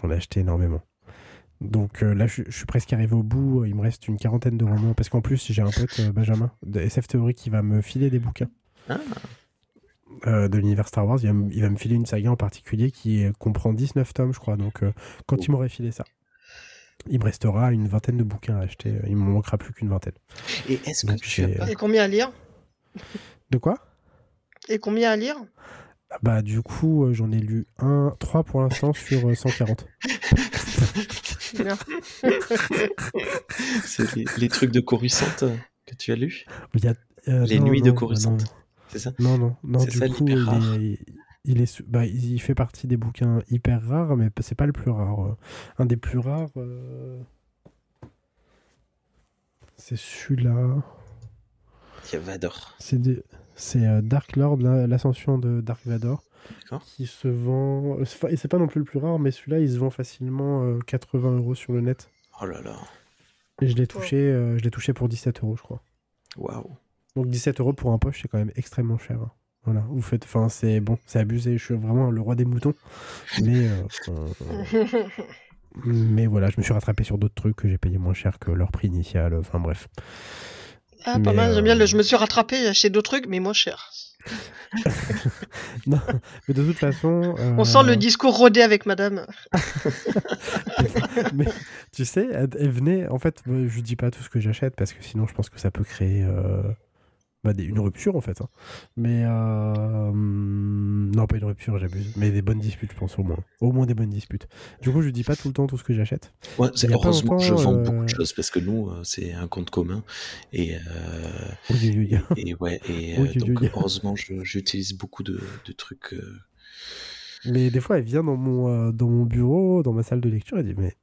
J'en ai acheté énormément. Donc euh, là, je, je suis presque arrivé au bout. Il me reste une quarantaine de romans. Parce qu'en plus, j'ai un pote, euh, Benjamin, de SF Theory, qui va me filer des bouquins Ah. euh, de l'univers Star Wars. Il va, me- il va me filer une saga en particulier qui euh, comprend 19 tomes, je crois. Donc euh, quand Oh. il m'aurait filé ça, il me restera une vingtaine de bouquins à acheter. Il me manquera plus qu'une vingtaine. Et est-ce que tu as. Et combien à lire? De quoi? Et combien à lire? Ah Bah du coup, euh, j'en ai lu un, 3 pour l'instant sur euh, 140. C'est les, les trucs de Coruscant euh, que tu as lus Il y a, euh, Les non, nuits de non, Coruscant. C'est ça Non, non, non, du ça, coup, il rare. est, il, est, sou- bah, il fait partie des bouquins hyper rares, mais c'est pas le plus rare. euh. Un des plus rares, euh, c'est celui-là. Il y a Vador. C'est des- c'est, euh, Dark Lord, la- l'ascension de Dark Vador, D'accord. qui se vend. euh, c'est pas- Et c'est pas non plus le plus rare, mais celui-là, il se vend facilement euh, 80 euros sur le net. Oh là là. Et je l'ai touché, euh, je l'ai touché pour 17 euros, je crois. Waouh. Donc 17 euros pour un poche, c'est quand même extrêmement cher. hein. Voilà, vous faites, enfin c'est bon, c'est abusé. Je suis vraiment le roi des moutons, mais euh, euh, mais voilà, je me suis rattrapé sur d'autres trucs que j'ai payé moins cher que leur prix initial. Enfin bref. Ah, pas Mais, mal, j'aime bien euh, le je me suis rattrapé, j'ai acheté d'autres trucs, mais moins cher. Non, mais de toute façon, On sent le euh, discours rodé avec madame. mais tu sais, elle, venait. En fait, je dis pas tout ce que j'achète parce que sinon, je pense que ça peut créer euh, bah, des- une rupture en fait. hein. Mais euh, hum, non, pas une rupture, j'abuse. Mais des bonnes disputes, je pense au moins. Au moins des bonnes disputes. Du coup, je dis pas tout le temps tout ce que j'achète. Ouais, c'est- heureusement je vends euh, beaucoup de choses parce que nous, euh, c'est un compte commun. Et, euh, Oui, oui, oui. et ouais, et Oui, oui, donc oui. heureusement, j'utilise beaucoup de, de trucs. euh, Mais des fois, elle vient dans mon, dans mon bureau, dans ma salle de lecture, elle dit Mais,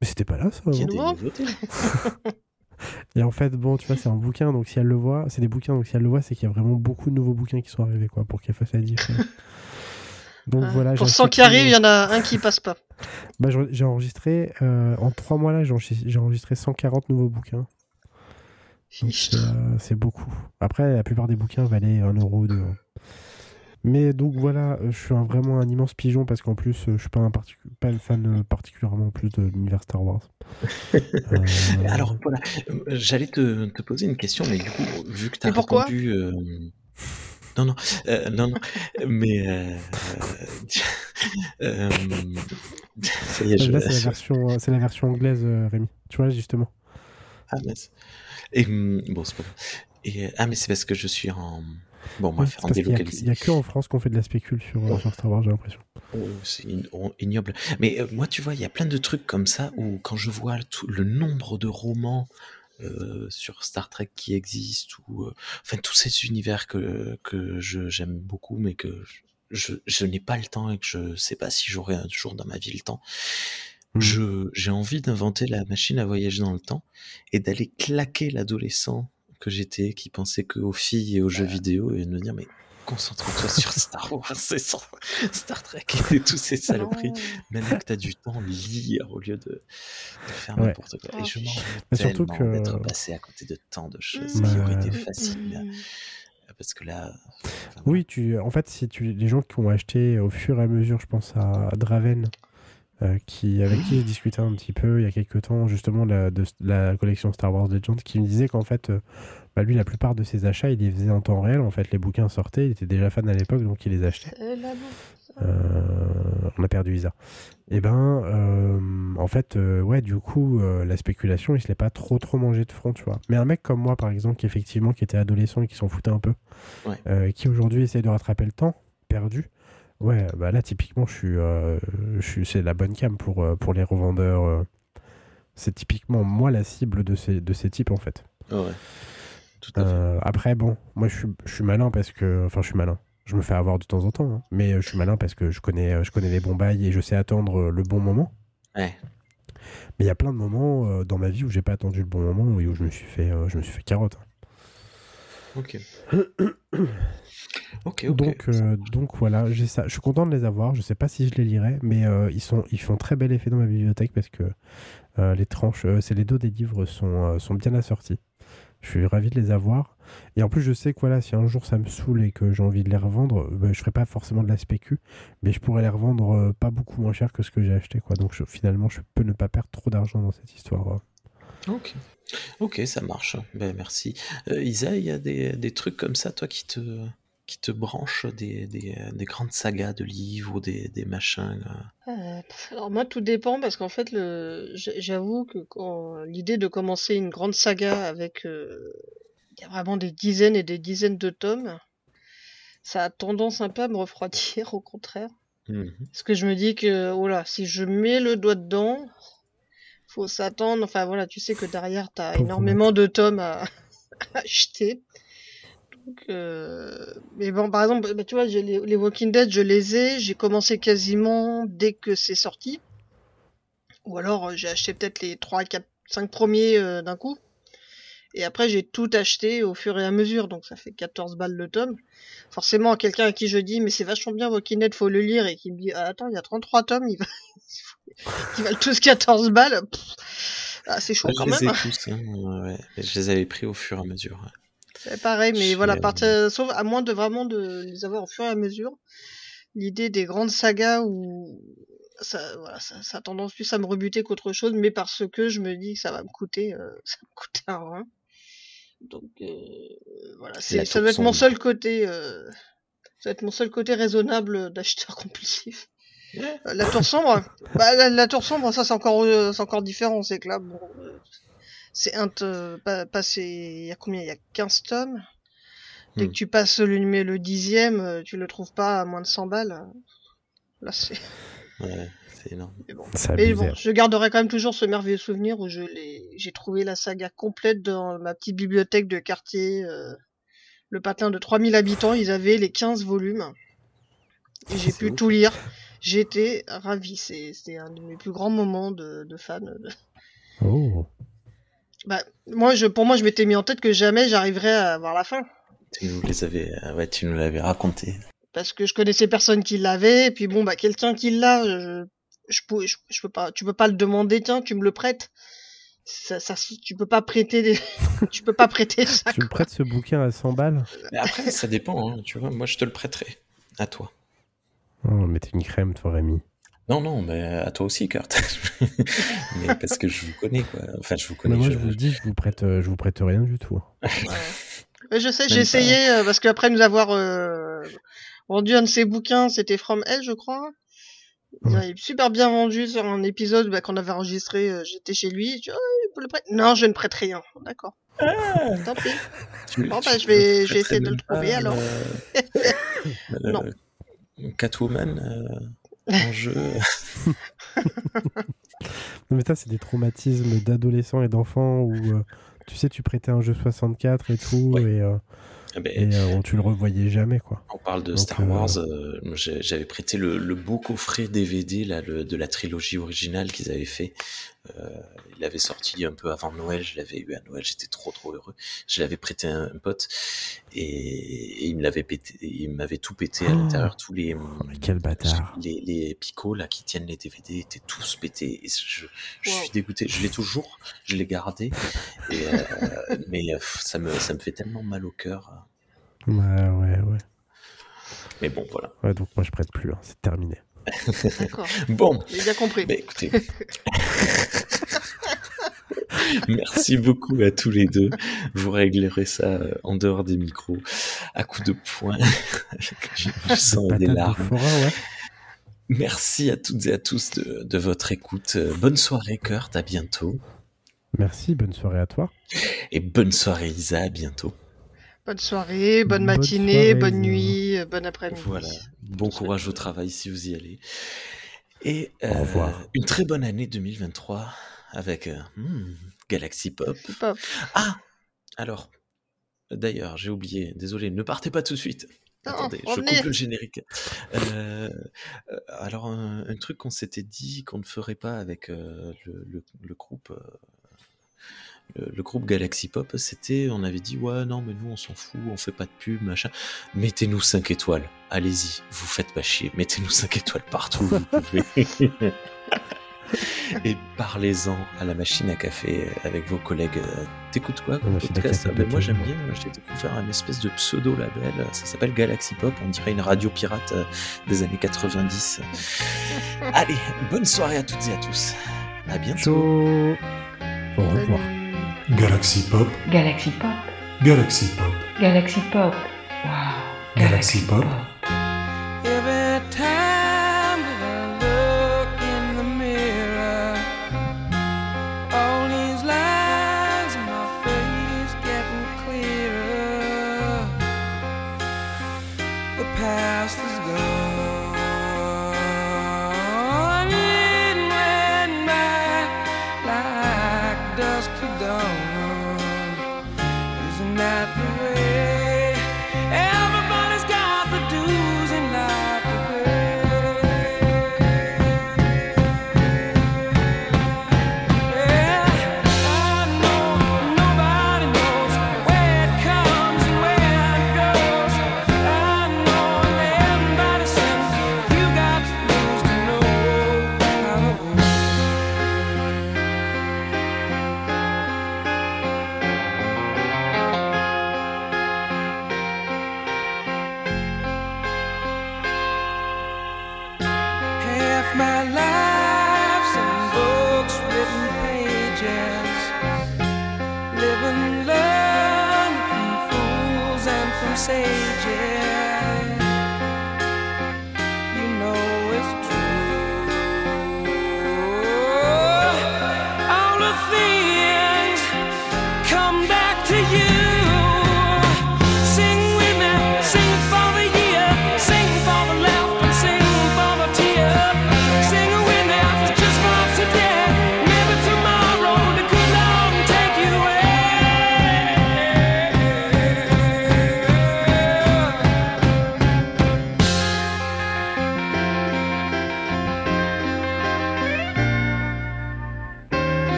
mais c'était pas là ça Il y a des nouveautés. Et en fait, bon, tu vois, c'est un bouquin, donc si elle le voit, c'est des bouquins, donc si elle le voit, c'est qu'il y a vraiment beaucoup de nouveaux bouquins qui sont arrivés, quoi, pour qu'elle fasse la diff. donc Ah, voilà. Pour j'ai 100 acheté qui arrivent, il y en a un qui passe pas. Bah, j'ai enregistré, euh, en trois mois là, j'ai enregistré, j'ai enregistré 140 nouveaux bouquins. C'est euh, c'est beaucoup. Après, la plupart des bouquins valaient 1 euro ou 2 euros. Mais donc voilà, euh, je suis un- vraiment un immense pigeon parce qu'en plus, euh, je suis pas un, particu- pas un fan euh, particulièrement plus de l'univers Star Wars. Euh, Alors voilà, j'allais te, te poser une question, mais du coup, vu que tu as répondu. euh, Non, non, euh, non, non, mais. euh, euh, Ça y est, je. là, c'est la version, c'est la version anglaise, Rémi. Tu vois, justement. Ah. Et, hum, bon, c'est pas grave. Et, ah, mais c'est parce que je suis en. Bon, Ouais, en a- délocalisé. Il n'y a, que en France qu'on fait de la spécule sur, sur Star Wars, j'ai l'impression. Oh, c'est oh, ignoble. Mais euh, moi, tu vois, il y a plein de trucs comme ça où quand je vois tout le nombre de romans euh, sur Star Trek qui existent, ou euh, enfin tous ces univers que, que je- j'aime beaucoup, mais que je, je n'ai pas le temps et que je sais pas si j'aurai un jour dans ma vie le temps. Je, j'ai envie d'inventer la machine à voyager dans le temps et d'aller claquer l'adolescent que j'étais, qui pensait que aux filles et aux jeux vidéo, et de me dire, mais concentre-toi sur Star Wars, c'est sur Star Trek et tous ces saloperies. Maintenant que tu as du temps, lire au lieu de, de faire Ouais. n'importe quoi. Et je m'en veux Mais surtout tellement que- d'être passé à côté de tant de choses Bah, qui auraient été faciles. mm, Parce que là. Oui, tu, en fait, si tu, les gens qui ont acheté au fur et à mesure, je pense à Draven, euh, qui, avec qui j'ai discuté un petit peu il y a quelques temps, justement, la, de la collection Star Wars Legends, qui me disait qu'en fait, euh, bah, lui, la plupart de ses achats, il les faisait en temps réel. En fait, les bouquins sortaient, il était déjà fan à l'époque, donc il les achetait. Euh, on a perdu Isa. Et eh ben, euh, en fait, euh, ouais, du coup, la spéculation, il se l'est pas trop trop mangé de front, tu vois. Mais un mec comme moi, par exemple, qui effectivement, qui était adolescent et qui s'en foutait un peu, qui aujourd'hui essaye de rattraper le temps perdu, ouais, bah là, typiquement, je suis, je suis c'est la bonne cam pour, pour les revendeurs. c'est typiquement moi la cible de ces, de ces types, en fait. ouais. Euh, après, bon, moi je suis, je suis malin parce que. Enfin, je suis malin. Je me fais avoir de temps en temps, hein. mais euh, je suis malin parce que je connais, euh, je connais les bons bails et je sais attendre le bon moment. Ouais. Mais il y a plein de moments dans ma vie où j'ai pas attendu le bon moment et où je me suis fait, je me suis fait carotte. Ok. ok, ok. Donc, donc voilà, j'ai ça. Je suis content de les avoir. Je sais pas si je les lirai, mais ils, sont, ils font très bel effet dans ma bibliothèque parce que les tranches, c'est les dos des livres sont, sont bien assortis. Je suis ravi de les avoir. Et en plus, je sais que voilà, si un jour ça me saoule et que j'ai envie de les revendre, je ben, je ferai pas forcément de la spécu, mais je pourrais les revendre euh, pas beaucoup moins cher que ce que j'ai acheté. Quoi. Donc finalement, je peux ne pas perdre trop d'argent dans cette histoire. Euh. Ok. Ok, ça marche. Ben, merci. Euh, Isa, il y a des, des, trucs comme ça, toi, qui te, qui te branchent des, des, des grandes sagas de livres ou des, des machins euh, Alors moi, tout dépend parce qu'en fait, j'avoue que l'idée de commencer une grande saga avec euh, il y a vraiment des dizaines et des dizaines de tomes, ça a tendance un peu à me refroidir, au contraire. Mmh parce que je me dis que, oh là, si je mets le doigt dedans, faut s'attendre. Enfin voilà, tu sais que derrière, tu as énormément de tomes à acheter. Euh, mais bon, par exemple, bah, tu vois, les, les, Walking Dead, je les ai, j'ai commencé quasiment dès que c'est sorti. Ou alors, euh, j'ai acheté peut-être les 3, 4, 5 premiers euh, d'un coup. Et après, j'ai tout acheté au fur et à mesure, donc ça fait 14 balles le tome. Forcément, quelqu'un à qui je dis, mais c'est vachement bien Walking faut le lire, et qui me dit, ah, attends, il y a 33 tomes, va... ils valent tous 14 balles. Ah, c'est chaud quand même. Hein. Je les avais pris au fur et à mesure. C'est pareil, mais voilà, partir, sauf à moins de vraiment de les avoir au fur et à mesure. L'idée des grandes sagas où ça, voilà, ça, ça, a tendance plus à me rebuter qu'autre chose, mais parce que je me dis que ça va me coûter, euh, ça va me coûter un rein. Donc euh, voilà, c'est, ça doit être mon seul côté, euh, ça va être mon seul côté raisonnable d'acheteur compulsif. Euh, la tour sombre, bah, la, la, tour sombre, ça c'est encore, c'est encore différent, c'est que là, bon, c'est un pas, passé il y a combien il y a 15 tomes dès que hmm. tu passes le le dixième tu le trouves pas à moins de 100 balles là c'est ouais c'est énorme. Mais bon, mais bon je garderai quand même toujours ce merveilleux souvenir où je l'ai j'ai trouvé la saga complète dans ma petite bibliothèque de quartier euh, le patin de 3000 habitants. Ils avaient les 15 volumes. Et j'ai pu tout lire. J'étais ravi c'est un de mes plus grands moments de, de fan. Oh. Bah, moi, je, pour moi, je m'étais mis en tête que jamais j'arriverais à voir la fin. Tu nous les avais, euh, ouais, tu nous l'avais raconté. Parce que je connaissais personne qui l'avait, et puis bon, bah, quelqu'un qui l'a, je, je, peux, je, peux pas, tu peux pas le demander, tiens, tu me le prêtes. Ça, ça, tu peux pas prêter des... tu peux pas prêter ça. tu me prêtes ce bouquin à 100 balles Mais après, ça dépend, hein, tu vois. Moi, je te le prêterai. À toi. Oh, mais t'es une crème, toi, Rémi. Non, non, mais à toi aussi, Kurt. mais parce que je vous connais, quoi. Enfin, je vous connais. moi, je, vous dis, je vous prête, euh, je vous prête rien du tout. Ouais. je sais, j'ai essayé euh, parce qu'après nous avoir euh, vendu un de ses bouquins, c'était From Hell, je crois. Il avait super bien vendu sur un épisode bah, qu'on avait enregistré. J'étais chez lui. Je oh, le Non, je ne prête rien. D'accord. Ah Tant pis. bon, bah, je vais, je vais essayer de le trouver alors. non. Catwoman en jeu. non, mais ça, c'est des traumatismes d'adolescents et d'enfants où euh, tu sais, tu prêtais un jeu 64 et tout, et, euh, eh ben, et euh, tu le revoyais jamais, quoi. On parle de Star Wars. J'avais prêté le, beau coffret DVD là, de la trilogie originale qu'ils avaient fait. Il avait sorti un peu avant Noël. Je l'avais eu à Noël. J'étais trop trop heureux. Je l'avais prêté à un pote et, il me l'avait pété. Il m'avait tout pété à l'intérieur. Tous les quel bâtard. Les, les picots là qui tiennent les DVD étaient tous pétés. Et je, je suis dégoûté. Je l'ai toujours. Je l'ai gardé. Et, mais ça me ça me fait tellement mal au cœur. Ouais, ouais, ouais. Mais bon, voilà. Ouais, donc moi je prête plus, hein. c'est terminé. D'accord. bon. J'ai bien compris. Bah, écoutez. Merci beaucoup à tous les deux. Vous réglerez ça euh, en dehors des micros, à coups de poing. je sens des larmes. ouais. Merci à toutes et à tous de, de votre écoute. Bonne soirée, Kurt. À bientôt. Merci. Bonne soirée à toi. Et bonne soirée, Isa. À bientôt. Bonne soirée, bonne Bonne matinée, soirée, bonne Isa. nuit, euh, bon après-midi. Voilà. Bon courage au travail si vous y allez. Et Au revoir. une très bonne année 2023 avec euh, hmm, Galaxy Pop. Ah Alors, d'ailleurs, j'ai oublié. Désolé, ne partez pas tout de suite. Non, Attendez, je coupe le générique. Euh, euh, alors, un, un truc qu'on s'était dit qu'on ne ferait pas avec euh, le, le- le groupe, euh, le, le groupe Galaxy Pop, c'était, on avait dit, ouais, non, mais nous, on s'en fout, on fait pas de pub, machin. Mettez-nous 5 étoiles. Allez-y, vous faites pas chier. Mettez-nous 5 étoiles partout où vous pouvez. Et parlez-en à la machine à café avec vos collègues. Euh, T'écoutes quoi comme podcast Ah ben, Moi j'aime bien, j'ai découvert un espèce de pseudo-label, ça s'appelle Galaxy Pop, on dirait une radio pirate euh, des années 90. Allez, bonne soirée à toutes et à tous. À bientôt. Au revoir. Galaxy Pop, Galaxy Pop, Galaxy Pop, Galaxy Pop. Wow. Galaxy Pop.